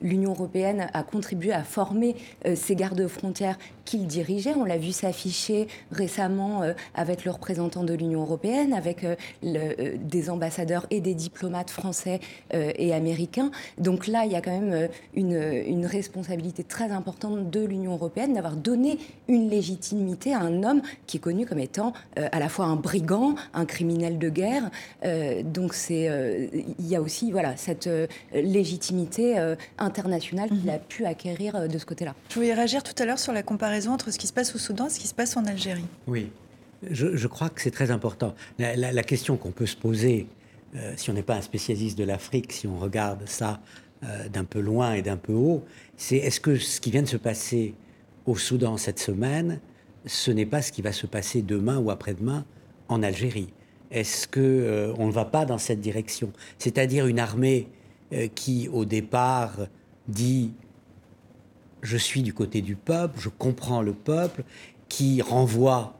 L'Union européenne a contribué à former ces gardes-frontières qu'il dirigeait. On l'a vu s'afficher récemment avec le représentant de l'Union européenne, avec des ambassadeurs et des diplomates français et américains. Donc là, il y a quand même une, une responsabilité très importante de l'Union européenne d'avoir donné une légitimité à un homme qui est connu comme étant euh, à la fois un brigand, un criminel de guerre. Euh, donc c'est, euh, il y a aussi voilà cette légitimité internationale qu'il mhm. a pu acquérir de ce côté-là. Je voulais réagir tout à l'heure sur la comparaison entre ce qui se passe au Soudan et ce qui se passe en Algérie. Oui, je, crois que c'est très important. La, question qu'on peut se poser si on n'est pas un spécialiste de l'Afrique, si on regarde ça d'un peu loin et d'un peu haut, c'est est-ce que ce qui vient de se passer au Soudan cette semaine, ce n'est pas ce qui va se passer demain ou après-demain en Algérie? Est-ce que on ne va pas dans cette direction? C'est-à-dire une armée qui, au départ, dit je suis du côté du peuple, je comprends le peuple, qui renvoie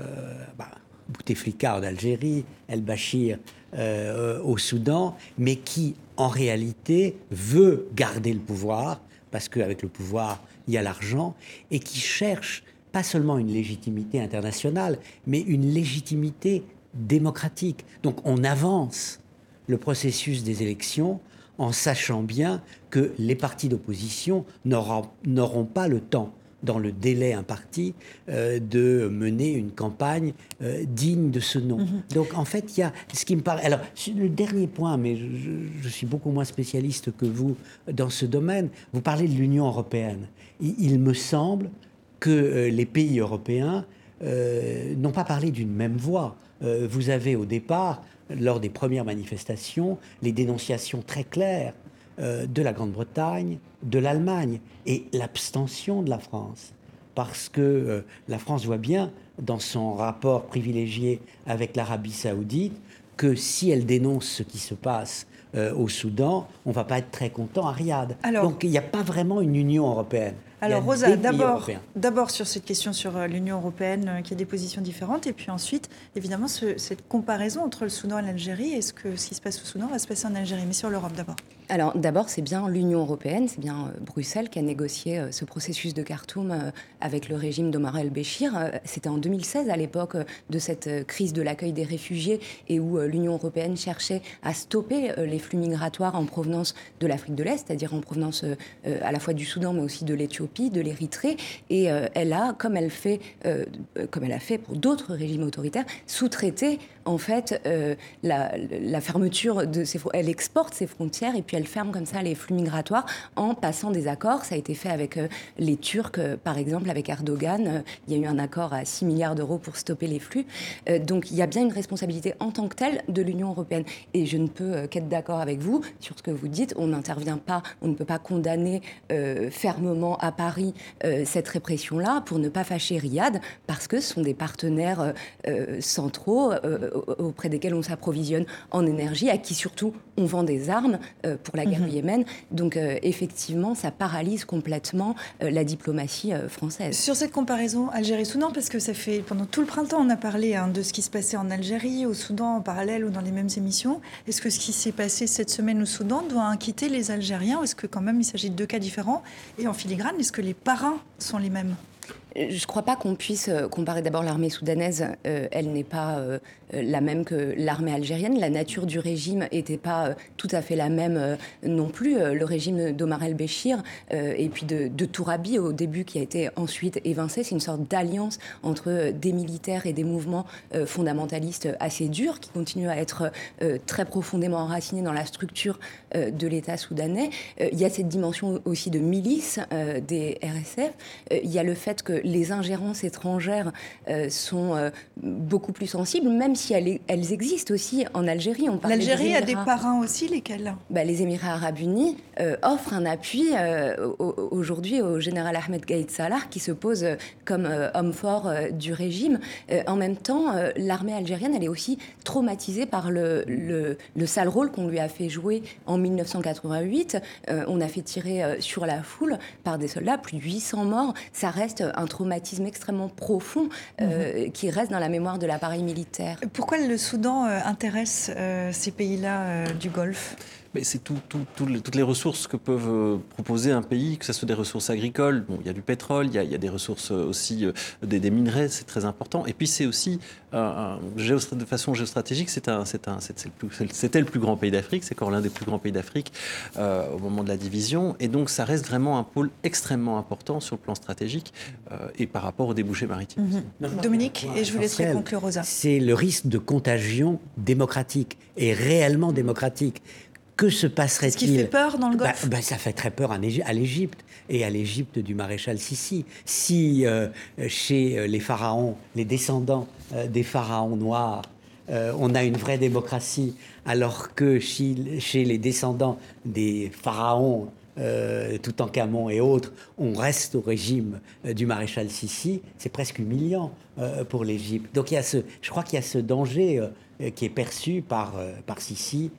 euh, bah, Bouteflika en Algérie, El Bachir euh, au Soudan, mais qui en réalité veut garder le pouvoir, parce qu'avec le pouvoir, il y a l'argent, et qui cherche pas seulement une légitimité internationale, mais une légitimité démocratique. Donc on avance le processus des élections en sachant bien que les partis d'opposition n'auront pas le temps dans le délai imparti, euh, de mener une campagne euh, digne de ce nom. Mhm. Donc en fait, il y a ce qui me paraît... Alors, le dernier point, mais je, suis beaucoup moins spécialiste que vous dans ce domaine, vous parlez de l'Union européenne. Il, me semble que euh, les pays européens n'ont pas parlé d'une même voix. vous avez au départ lors des premières manifestations les dénonciations très claires euh, de la Grande-Bretagne, de l'Allemagne et l'abstention de la France. Parce que euh, la France voit bien dans son rapport privilégié avec l'Arabie saoudite que si elle dénonce ce qui se passe euh, au Soudan, on ne va pas être très content à Riyad. Donc il n'y a pas vraiment une Union européenne. Alors Rosa, d'abord, d'abord sur cette question sur euh, l'Union européenne euh, qui a des positions différentes, et puis ensuite, évidemment, cette comparaison entre le Soudan et l'Algérie. Est-ce que ce qui se passe au Soudan va se passer en Algérie Mais sur l'Europe d'abord. Alors d'abord, c'est bien l'Union européenne, c'est bien euh, Bruxelles qui a négocié ce processus de Khartoum avec le régime d'Omar el-Béchir. C'était en 2016, à l'époque de cette crise de l'accueil des réfugiés, et où l'Union européenne cherchait à stopper les flux migratoires en provenance de l'Afrique de l'Est, c'est-à-dire en provenance à la fois du Soudan, mais aussi de l'Éthiopie de l'Érythrée, et euh, elle a, comme elle fait, euh, comme elle a fait pour d'autres régimes autoritaires, sous-traité en fait euh, la, fermeture de ses, elle exporte ses frontières et puis elle ferme comme ça les flux migratoires en passant des accords. Ça a été fait avec les Turcs, par exemple, avec Erdogan. il y a eu un accord à 6 milliards d'euros pour stopper les flux. donc il y a bien une responsabilité en tant que telle de l'Union européenne. Et je ne peux qu'être d'accord avec vous sur ce que vous dites. On n'intervient pas, on ne peut pas condamner fermement à Paris euh, cette répression-là pour ne pas fâcher Riyad, parce que ce sont des partenaires euh, euh, centraux auprès desquels on s'approvisionne en énergie, à qui surtout on vend des armes pour la guerre du mhm. Yémen. Donc effectivement, ça paralyse complètement la diplomatie française. Sur cette comparaison Algérie-Soudan, parce que ça fait pendant tout le printemps, on a parlé hein, de ce qui se passait en Algérie, au Soudan en parallèle ou dans les mêmes émissions. Est-ce que ce qui s'est passé cette semaine au Soudan doit inquiéter les Algériens ou est-ce que quand même il s'agit de deux cas différents? Et en filigrane, est-ce que les parrains sont les mêmes? Je ne crois pas qu'on puisse euh, comparer d'abord l'armée soudanaise. Euh, elle n'est pas euh, la même que l'armée algérienne. La nature du régime n'était pas tout à fait la même non plus. Le régime d'Omar el-Béchir et puis de, de, Tourabi au début, qui a été ensuite évincé, c'est une sorte d'alliance entre des militaires et des mouvements fondamentalistes assez durs qui continuent à être très profondément enracinés dans la structure de l'État soudanais. Il y a cette dimension aussi de milice des RSF. Il y a le fait que les ingérences étrangères euh, sont euh, beaucoup plus sensibles, même si elles, elles existent aussi en Algérie. L'Algérie a des parrains aussi, lesquels? Bah, Les Émirats arabes unis euh, offrent un appui aujourd'hui au général Ahmed Gaïd Salah, qui se pose comme homme fort du régime. en même temps, l'armée algérienne, elle est aussi traumatisée par le, le, le sale rôle qu'on lui a fait jouer en 1988. on a fait tirer sur la foule par des soldats, plus de 800 morts. Ça reste un traumatisme extrêmement profond euh, mhm. qui reste dans la mémoire de l'appareil militaire. Pourquoi le Soudan euh, intéresse euh, ces pays-là du Golfe? C'est tout, toutes les ressources que peuvent euh, proposer un pays, que ce soit des ressources agricoles, bon, il y a du pétrole, il y a, des ressources euh, aussi, euh, des, minerais, c'est très important. Et puis c'est aussi, de façon géostratégique, c'était le, plus grand pays d'Afrique, c'est encore l'un des plus grands pays d'Afrique au moment de la division. Et donc ça reste vraiment un pôle extrêmement important sur le plan stratégique et par rapport aux débouchés maritimes. Mhm. Dominique, et je vous laisserai conclure, Rosa. C'est le risque de contagion démocratique et réellement démocratique que se passerait-il Ce qui fait peur dans le bah, Golfe bah, Ça fait très peur à l'Égypte et à l'Égypte du maréchal Sissi. Si euh, chez euh, les pharaons, les descendants euh, des pharaons noirs, on a une vraie démocratie, alors que chez les descendants des pharaons euh, tout en Camon et autres, on reste au régime euh, du maréchal Sissi, c'est presque humiliant euh, pour l'Égypte. Donc il y a ce, je crois qu'il y a ce danger qui est perçu par, par Sissi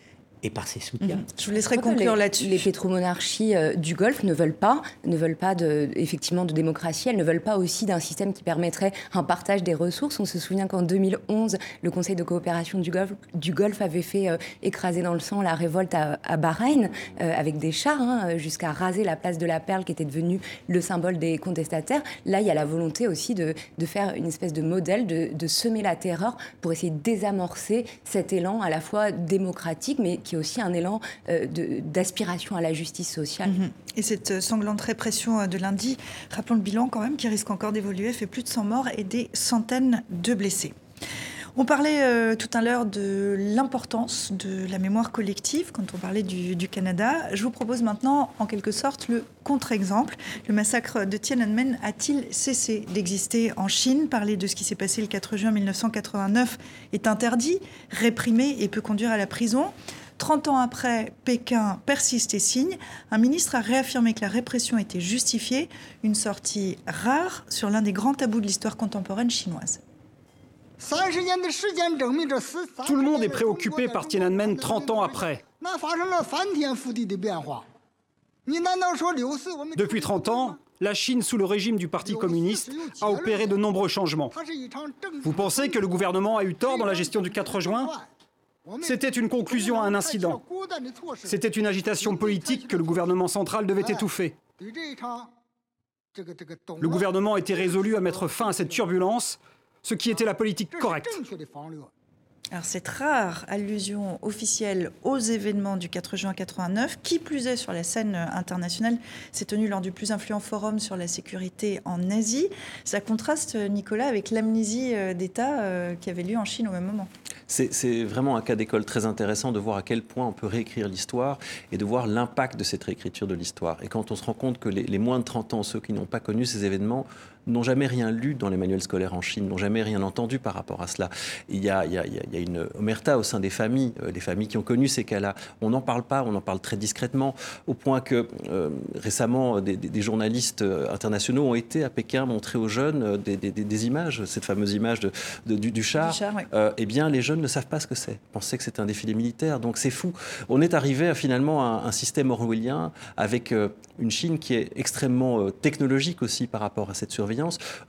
et par ses soutiens. Mhm. Je vous laisserai conclure là-dessus. Les pétromonarchies euh, du Golfe ne veulent pas, ne veulent pas de, effectivement de démocratie. Elles ne veulent pas aussi d'un système qui permettrait un partage des ressources. On se souvient qu'en 2011, le Conseil de coopération du Golfe, du Golfe avait fait euh, écraser dans le sang la révolte à, Bahreïn euh, avec des chars, hein, jusqu'à raser la place de la Perle qui était devenue le symbole des contestataires. Là, il y a la volonté aussi de, de faire une espèce de modèle, de, de semer la terreur pour essayer de désamorcer cet élan à la fois démocratique, mais qui aussi un élan euh, d'aspiration à la justice sociale. Mhm. Et cette euh, sanglante répression euh, de lundi, rappelons le bilan quand même, qui risque encore d'évoluer, fait plus de 100 morts et des centaines de blessés. On parlait tout à l'heure de l'importance de la mémoire collective quand on parlait du, Canada. Je vous propose maintenant, en quelque sorte, le contre-exemple. Le massacre de Tiananmen a-t-il cessé d'exister en Chine? Parler de ce qui s'est passé le 4 juin 1989 est interdit, réprimé et peut conduire à la prison. 30 ans après, Pékin persiste et signe. Un ministre a réaffirmé que la répression était justifiée, une sortie rare sur l'un des grands tabous de l'histoire contemporaine chinoise. Tout le monde est préoccupé par Tiananmen 30 ans après. Depuis 30 ans, la Chine, sous le régime du Parti communiste, a opéré de nombreux changements. Vous pensez que le gouvernement a eu tort dans la gestion du 4 juin? C'était une conclusion à un incident. C'était une agitation politique que le gouvernement central devait étouffer. Le gouvernement était résolu à mettre fin à cette turbulence ce qui était la politique correcte. Alors cette rare allusion officielle aux événements du 4 juin 89, qui plus est sur la scène internationale, s'est tenue lors du plus influent forum sur la sécurité en Asie. Ça contraste, Nicolas, avec l'amnésie euh, d'État euh, qui avait lieu en Chine au même moment. C'est vraiment un cas d'école très intéressant de voir à quel point on peut réécrire l'histoire et de voir l'impact de cette réécriture de l'histoire. Et quand on se rend compte que les, moins de 30 ans, ceux qui n'ont pas connu ces événements, n'ont jamais rien lu dans les manuels scolaires en Chine, n'ont jamais rien entendu par rapport à cela. Il y a, il y a, il y a une omerta au sein des familles, euh, des familles qui ont connu ces cas-là. On n'en parle pas, on en parle très discrètement, au point que euh, récemment, des, des, journalistes euh, internationaux ont été à Pékin montrer aux jeunes des, des images, cette fameuse image de, du, du, char. eh bien, les jeunes ne savent pas ce que c'est. Pensaient que c'était un défilé militaire, donc c'est fou. On est arrivé à, finalement à un, un système orwellien avec une Chine qui est extrêmement technologique aussi par rapport à cette surveillance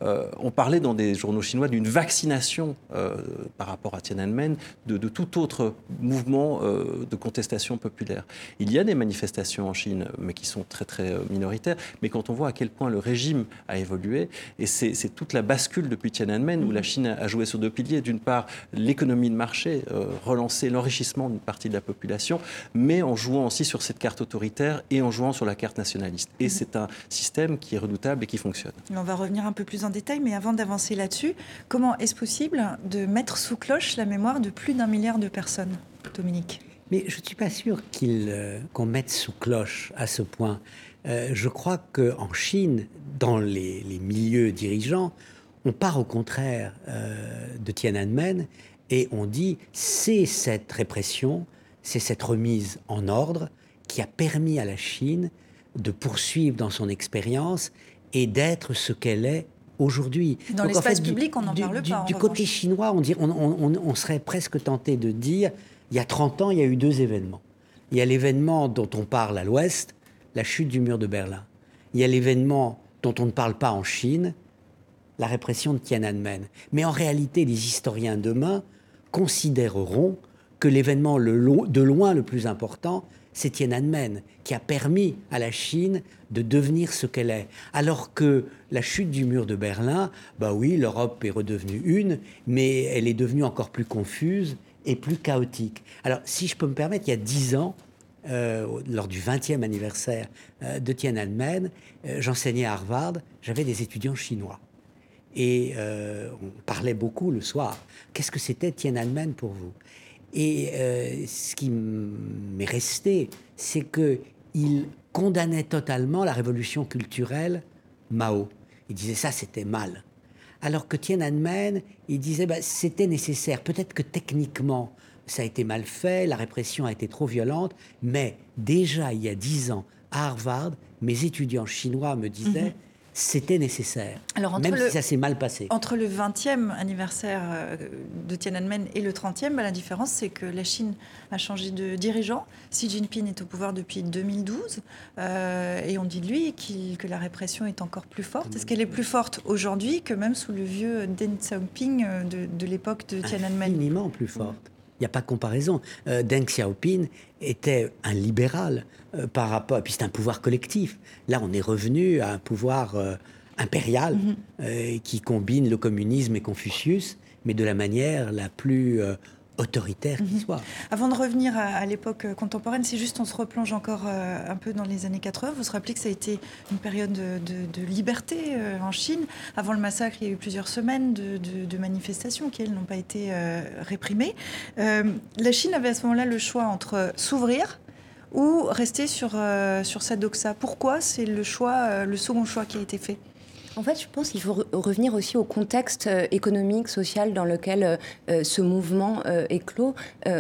euh, on parlait dans des journaux chinois d'une vaccination euh, par rapport à Tiananmen de, tout autre mouvement euh, de contestation populaire. Il y a des manifestations en Chine, mais qui sont très très minoritaires. Mais quand on voit à quel point le régime a évolué, et c'est toute la bascule depuis Tiananmen où la Chine a joué sur deux piliers. D'une part, l'économie de marché, relancer l'enrichissement d'une partie de la population, mais en jouant aussi sur cette carte autoritaire et en jouant sur la carte nationaliste. Et c'est un système qui est redoutable et qui fonctionne. On va revenir un peu plus en détail, mais avant d'avancer là-dessus, comment est-ce possible de mettre sous cloche la mémoire de plus d'un milliard de personnes, Dominique? Mais je ne suis pas sûr euh, qu'on mette sous cloche à ce point. Euh, je crois qu'en Chine, dans les, milieux dirigeants, on part au contraire euh, de Tiananmen et on dit c'est cette répression, c'est cette remise en ordre qui a permis à la Chine de poursuivre dans son expérience et d'être ce qu'elle est aujourd'hui. Dans l'espace public, on n'en parle pas. Du, côté chinois, on, dit, on, serait presque tenté de dire, il y a 30 ans, il y a eu deux événements. Il y a l'événement dont on parle à l'ouest, la chute du mur de Berlin. Il y a l'événement dont on ne parle pas en Chine, la répression de Tiananmen. Mais en réalité, les historiens demain considéreront que l'événement de loin le plus important, c'est Tiananmen qui a permis à la Chine de devenir ce qu'elle est. Alors que la chute du mur de Berlin, bah oui, l'Europe est redevenue une, mais elle est devenue encore plus confuse et plus chaotique. Alors, si je peux me permettre, il y a dix ans, euh, lors du 20e anniversaire euh, de Tiananmen, euh, j'enseignais à Harvard, j'avais des étudiants chinois. Et on parlait beaucoup le soir. Qu'est-ce que c'était Tiananmen pour vous? Et euh, ce qui m'est resté, c'est qu'il condamnait totalement la révolution culturelle Mao. Il disait ça, c'était mal. alors que Tiananmen, il disait bah, c'était nécessaire. Peut-être que techniquement, ça a été mal fait, la répression a été trop violente, mais déjà il y a dix ans, à Harvard, mes étudiants chinois me disaient Mhm. C'était nécessaire, Alors, entre même le- si ça s'est mal passé. Entre le 20e anniversaire euh, de Tiananmen et le 30e, bah, la différence, c'est que la Chine a changé de dirigeant. Xi Jinping est au pouvoir depuis 2012. euh, et on dit de lui que la répression est encore plus forte. Est-ce qu'elle est plus forte aujourd'hui que même sous le vieux Deng Xiaoping euh, de, de l'époque de Tiananmen? Infiniment plus forte. Il n'y a pas de comparaison. Euh, Deng Xiaoping était un libéral euh, par rapport. Et puis c'est un pouvoir collectif. Là, on est revenu à un pouvoir euh, impérial Mhm. qui combine le communisme et Confucius, mais de la manière la plus autoritaire qui soit. Avant de revenir à, à l'époque euh, contemporaine, si juste on se replonge encore euh, un peu dans les années 80, vous vous rappelez que ça a été une période de, de- de liberté euh, en Chine. Avant le massacre, il y a eu plusieurs semaines de, manifestations qui, elles, n'ont pas été euh, réprimées. La Chine avait à ce moment-là le choix entre s'ouvrir ou rester sur, sur sa doxa. Pourquoi c'est le choix, le second choix qui a été fait? En fait, je pense qu'il faut re- revenir aussi au contexte euh, économique, social dans lequel euh, euh, ce mouvement euh, est clos.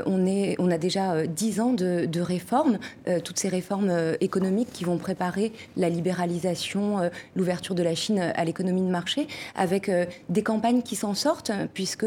On, est, on a déjà dix ans de, de réformes, toutes ces réformes économiques qui vont préparer la libéralisation, l'ouverture de la Chine à l'économie de marché, avec des campagnes qui s'en sortent, puisque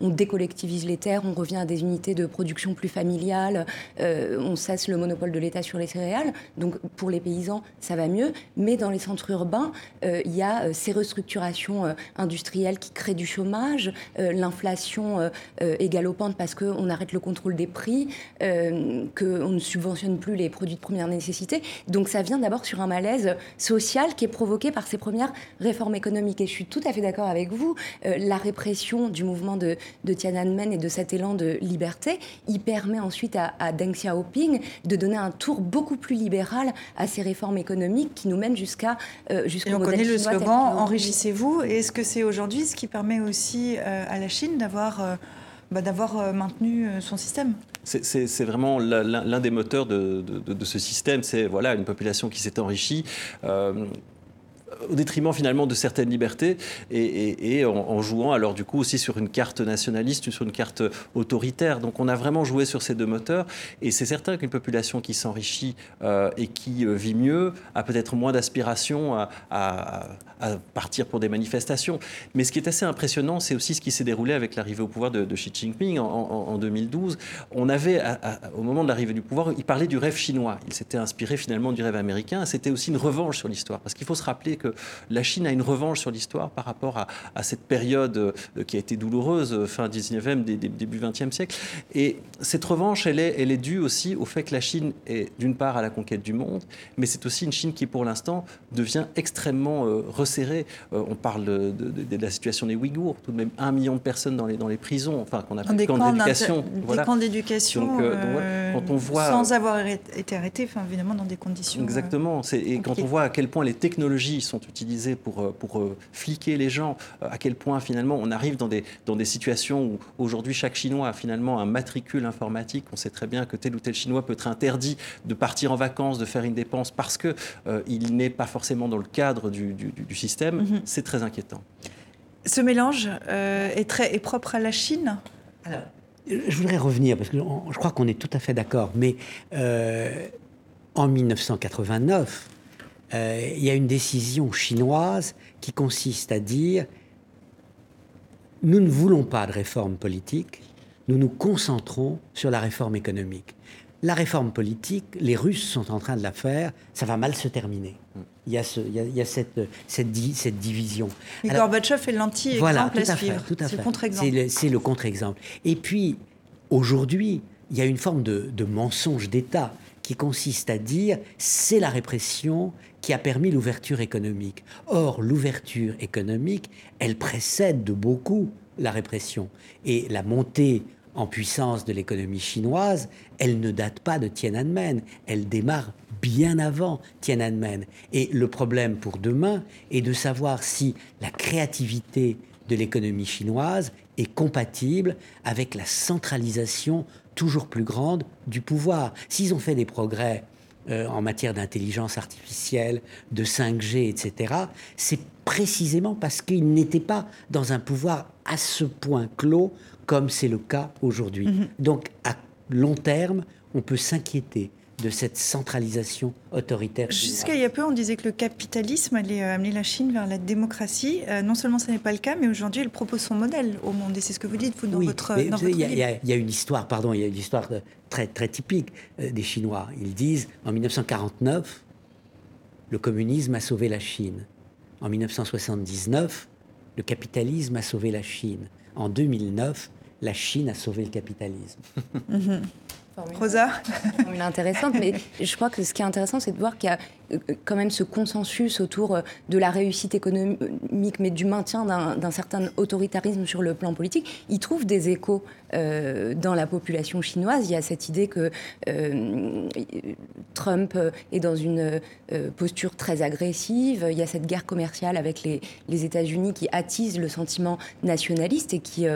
on décollectivise les terres, on revient à des unités de production plus familiales, on cesse le monopole de l'État sur les céréales. Donc pour les paysans, ça va mieux. Mais dans les centres urbains, il y a euh, ces restructurations euh, industrielles qui créent du chômage, euh, l'inflation est galopante parce qu'on arrête le contrôle des prix, qu'on ne subventionne plus les produits de première nécessité. Donc ça vient d'abord sur un malaise social qui est provoqué par ces premières réformes économiques. Et je suis tout à fait d'accord avec vous. La répression du mouvement de, de Tiananmen et de cet élan de liberté, il permet ensuite à, à Deng Xiaoping de donner un tour beaucoup plus libéral à ces réformes économiques qui nous mènent jusqu'à euh, jusqu'au Et on connaît le slogan Enrichissez-vous. Et est-ce que c'est aujourd'hui ce qui permet aussi euh, à la Chine d'avoir euh, bah, d'avoir euh, maintenu euh, son système? C'est- C'est c'est vraiment l'un l'un des moteurs de, de- de ce système. C'est voilà, une population qui s'est enrichie. euh, au détriment finalement de certaines libertés et, en, jouant alors du coup aussi sur une carte nationaliste, sur une carte autoritaire. Donc on a vraiment joué sur ces deux moteurs et c'est certain qu'une population qui s'enrichit euh, et qui euh, vit mieux a peut-être moins d'aspiration à, partir pour des manifestations. Mais ce qui est assez impressionnant, c'est aussi ce qui s'est déroulé avec l'arrivée au pouvoir de, Xi Jinping en, en- en 2012. On avait, au moment de l'arrivée du pouvoir, il parlait du rêve chinois. Il s'était inspiré finalement du rêve américain. C'était aussi une revanche sur l'histoire. Parce qu'il faut se rappeler que la Chine a une revanche sur l'histoire par rapport à, à cette période euh, qui a été douloureuse, euh, fin 19e, dé- dé- début 20e siècle. Et cette revanche, elle est, elle est due aussi au fait que la Chine est d'une part à la conquête du monde, mais c'est aussi une Chine qui, pour l'instant, devient extrêmement euh, resserrée. Euh, on parle de, de- de- de la situation des Ouïghours, tout de même un million de personnes dans les, dans les prisons, enfin qu'on appelle Des camps d'éducation. des Voilà. camps d'éducation, Donc, euh, donc, voilà, quand on voit sans avoir été arrêté, enfin, évidemment dans des conditions. Exactement. Et quand on voit à quel point les technologies sont utilisées pour, euh, pour euh, fliquer les gens, euh, à quel point finalement on arrive dans des, dans des situations où aujourd'hui chaque Chinois a finalement un matricule informatique. On sait très bien que tel ou tel Chinois peut être interdit de partir en vacances, de faire une dépense parce que euh, il n'est pas forcément dans le cadre du, du- du système. Mhm. C'est très inquiétant. Ce mélange euh, est, très, est propre à la Chine? Je voudrais revenir, parce que je crois qu'on est tout à fait d'accord, mais euh, en 1989, euh, il y a une décision chinoise qui consiste à dire nous ne voulons pas de réforme politique, nous nous concentrons sur la réforme économique. La réforme politique, les Russes sont en train de la faire, ça va mal se terminer. Il y a, ce- il y a- il y a cette, cette, di- cette division. Et Alors- Gorbatchev est l'anti-exemple voilà, à suivre. fait, tout à C'est fait. le contre-exemple. C'est le, contre-exemple. Et puis, aujourd'hui, il y a une forme de, de mensonge d'État qui consiste à dire c'est la répression qui a permis l'ouverture économique. Or, l'ouverture économique, elle précède de beaucoup la répression. Et la montée en puissance de l'économie chinoise, elle ne date pas de Tiananmen, elle démarre bien avant Tiananmen. Et le problème pour demain est de savoir si la créativité de l'économie chinoise est compatible avec la centralisation toujours plus grande du pouvoir. S'ils ont fait des progrès euh, en matière d'intelligence artificielle, de 5G, etc., c'est précisément parce qu'il n'était pas dans un pouvoir à ce point clos comme c'est le cas aujourd'hui. Mm-hmm. Donc à long terme, on peut s'inquiéter de cette centralisation autoritaire. Jusqu'à il y a peu, on disait que le capitalisme allait euh, amener la Chine vers la démocratie. Euh, non seulement ce n'est pas le cas, mais aujourd'hui, elle propose son modèle au monde. Et c'est ce que vous dites, vous, dans votre, dans votre il, y a, il y, a une histoire, pardon, il y a une histoire très, très typique euh, des Chinois. Ils disent, en 1949, le communisme a sauvé la Chine. En 1979, le capitalisme a sauvé la Chine. En 2009, la Chine a sauvé le capitalisme. Mhm. Rosa Formule intéressante, mais je crois que ce qui est intéressant, c'est de voir qu'il y a euh, quand même ce consensus autour euh, de la réussite économique, mais du maintien d'un certain autoritarisme sur le plan politique. Il trouve des échos euh, dans la population chinoise. Il y a cette idée que Trump est dans une posture très agressive. Il y a cette guerre commerciale avec les, États-Unis qui attise le sentiment nationaliste et qui,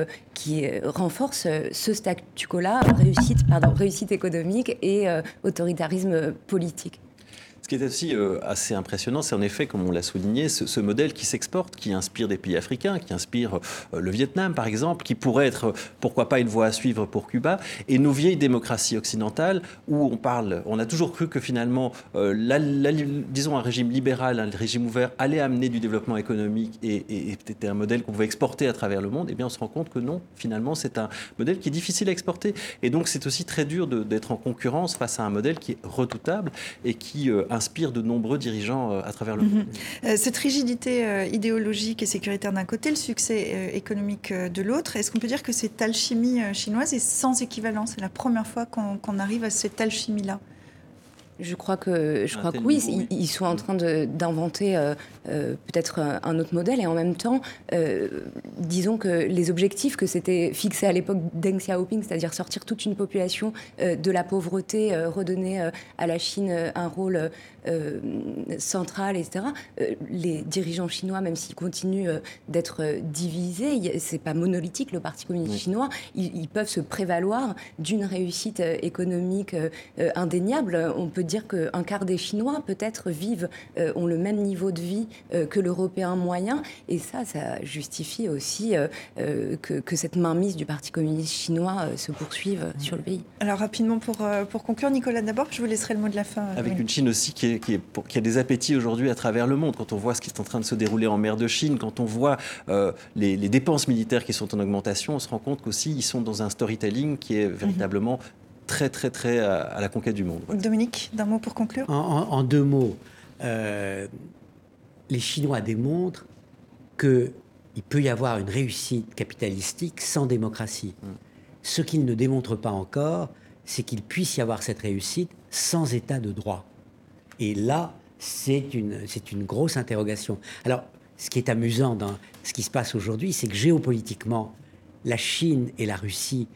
renforce ce statu quo-là, réussite, réussite économique et autoritarisme politique. Ce qui est aussi euh, assez impressionnant, c'est en effet, comme on l'a souligné, ce, modèle qui s'exporte, qui inspire des pays africains, qui inspire euh, le Vietnam, par exemple, qui pourrait être, pourquoi pas, une voie à suivre pour Cuba, et nos vieilles démocraties occidentales, où on parle, on a toujours cru que finalement, euh, disons, un régime libéral, un régime ouvert, allait amener du développement économique et, était un modèle qu'on pouvait exporter à travers le monde, et eh bien on se rend compte que non, finalement, c'est un modèle qui est difficile à exporter. Et donc, c'est aussi très dur d'être en concurrence face à un modèle qui est redoutable et qui inspire de nombreux dirigeants euh, à travers le monde. Mhm. Euh, cette rigidité euh, idéologique et sécuritaire d'un côté, le succès économique de l'autre, est-ce qu'on peut dire que cette alchimie chinoise est sans équivalent? C'est la première fois qu'on arrive à cette alchimie-là je crois que, je crois que oui, ils, sont en train d'inventer euh, euh, peut-être un, autre modèle et en même temps, euh, disons que les objectifs que s'était fixés à l'époque Deng Xiaoping, c'est-à-dire sortir toute une population de la pauvreté, redonner à la Chine un rôle central, etc. les dirigeants chinois, même s'ils continuent d'être divisés, c'est pas monolithique le Parti communiste chinois, ils, ils, peuvent se prévaloir d'une réussite économique indéniable. On peut dire qu'un quart des Chinois, peut-être, vivent, euh, ont le même niveau de vie euh, que l'Européen moyen. Et ça, ça justifie aussi euh, que, cette mainmise du Parti communiste chinois se poursuive sur le pays. Alors, rapidement, pour, pour conclure, Nicolas, d'abord, je vous laisserai le mot de la fin. Avec une Chine aussi qui, est, qui, est qui a des appétits aujourd'hui à travers le monde. Quand on voit ce qui est en train de se dérouler en mer de Chine, quand on voit les, dépenses militaires qui sont en augmentation, on se rend compte qu'aussi, ils sont dans un storytelling qui est véritablement très, très, très à, la conquête du monde. Dominique, d'un mot pour conclure? En, deux mots, euh, les Chinois démontrent qu'il peut y avoir une réussite capitalistique sans démocratie. Mm. Ce qu'ils ne démontrent pas encore, c'est qu'il puisse y avoir cette réussite sans état de droit. Et là, c'est une, c'est une grosse interrogation. Alors, ce qui est amusant dans ce qui se passe aujourd'hui, c'est que géopolitiquement, la Chine et la Russie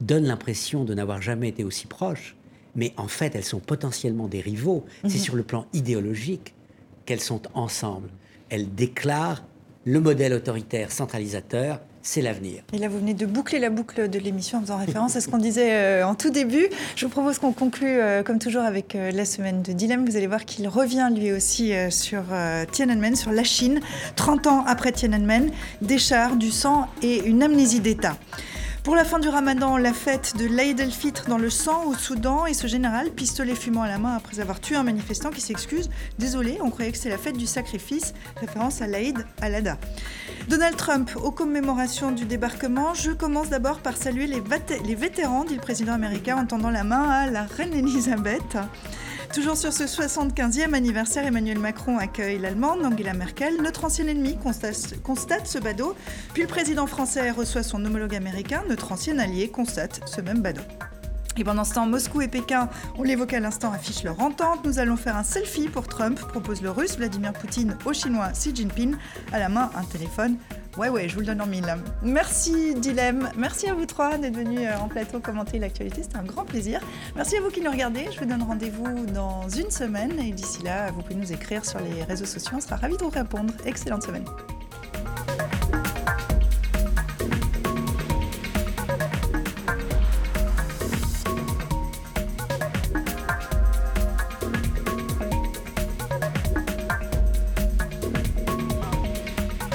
donnent l'impression de n'avoir jamais été aussi proches, mais en fait, elles sont potentiellement des rivaux. C'est mhm. sur le plan idéologique qu'elles sont ensemble. Elles déclarent le modèle autoritaire centralisateur, c'est l'avenir. Et là, vous venez de boucler la boucle de l'émission en faisant référence à ce qu'on disait euh, en tout début. Je vous propose qu'on conclue, euh, comme toujours, avec euh, la semaine de dilemme. Vous allez voir qu'il revient lui aussi sur Tiananmen, sur la Chine, 30 ans après Tiananmen, des chars, du sang et une amnésie d'État. Pour la fin du ramadan, la fête de l'Aïd el-Fitr dans le sang au Soudan et ce général, pistolet fumant à la main après avoir tué un manifestant qui s'excuse. Désolé, on croyait que c'est la fête du sacrifice, référence à l'Aïd al-Adha. Donald Trump, aux commémorations du débarquement, je commence d'abord par saluer les, les vétérans, dit le président américain en tendant la main à la reine Elisabeth. Toujours sur ce 75e anniversaire, Emmanuel Macron accueille l'Allemande, Angela Merkel. Notre ancien ennemi constate, ce badaud, puis le président français reçoit son homologue américain, notre ancien allié constate ce même badaud. Et pendant ce temps, Moscou et Pékin, on l'évoquait à l'instant, affichent leur entente. Nous allons faire un selfie pour Trump, propose le russe Vladimir Poutine au chinois Xi Jinping. À la main, un téléphone Ouais, ouais, je vous le donne en mille. Merci Dilemme, merci à vous trois d'être venus euh, en plateau commenter l'actualité, c'était un grand plaisir. Merci à vous qui nous regardez, je vous donne rendez-vous dans une semaine et d'ici là, vous pouvez nous écrire sur les réseaux sociaux, on sera ravis de vous répondre. Excellente semaine.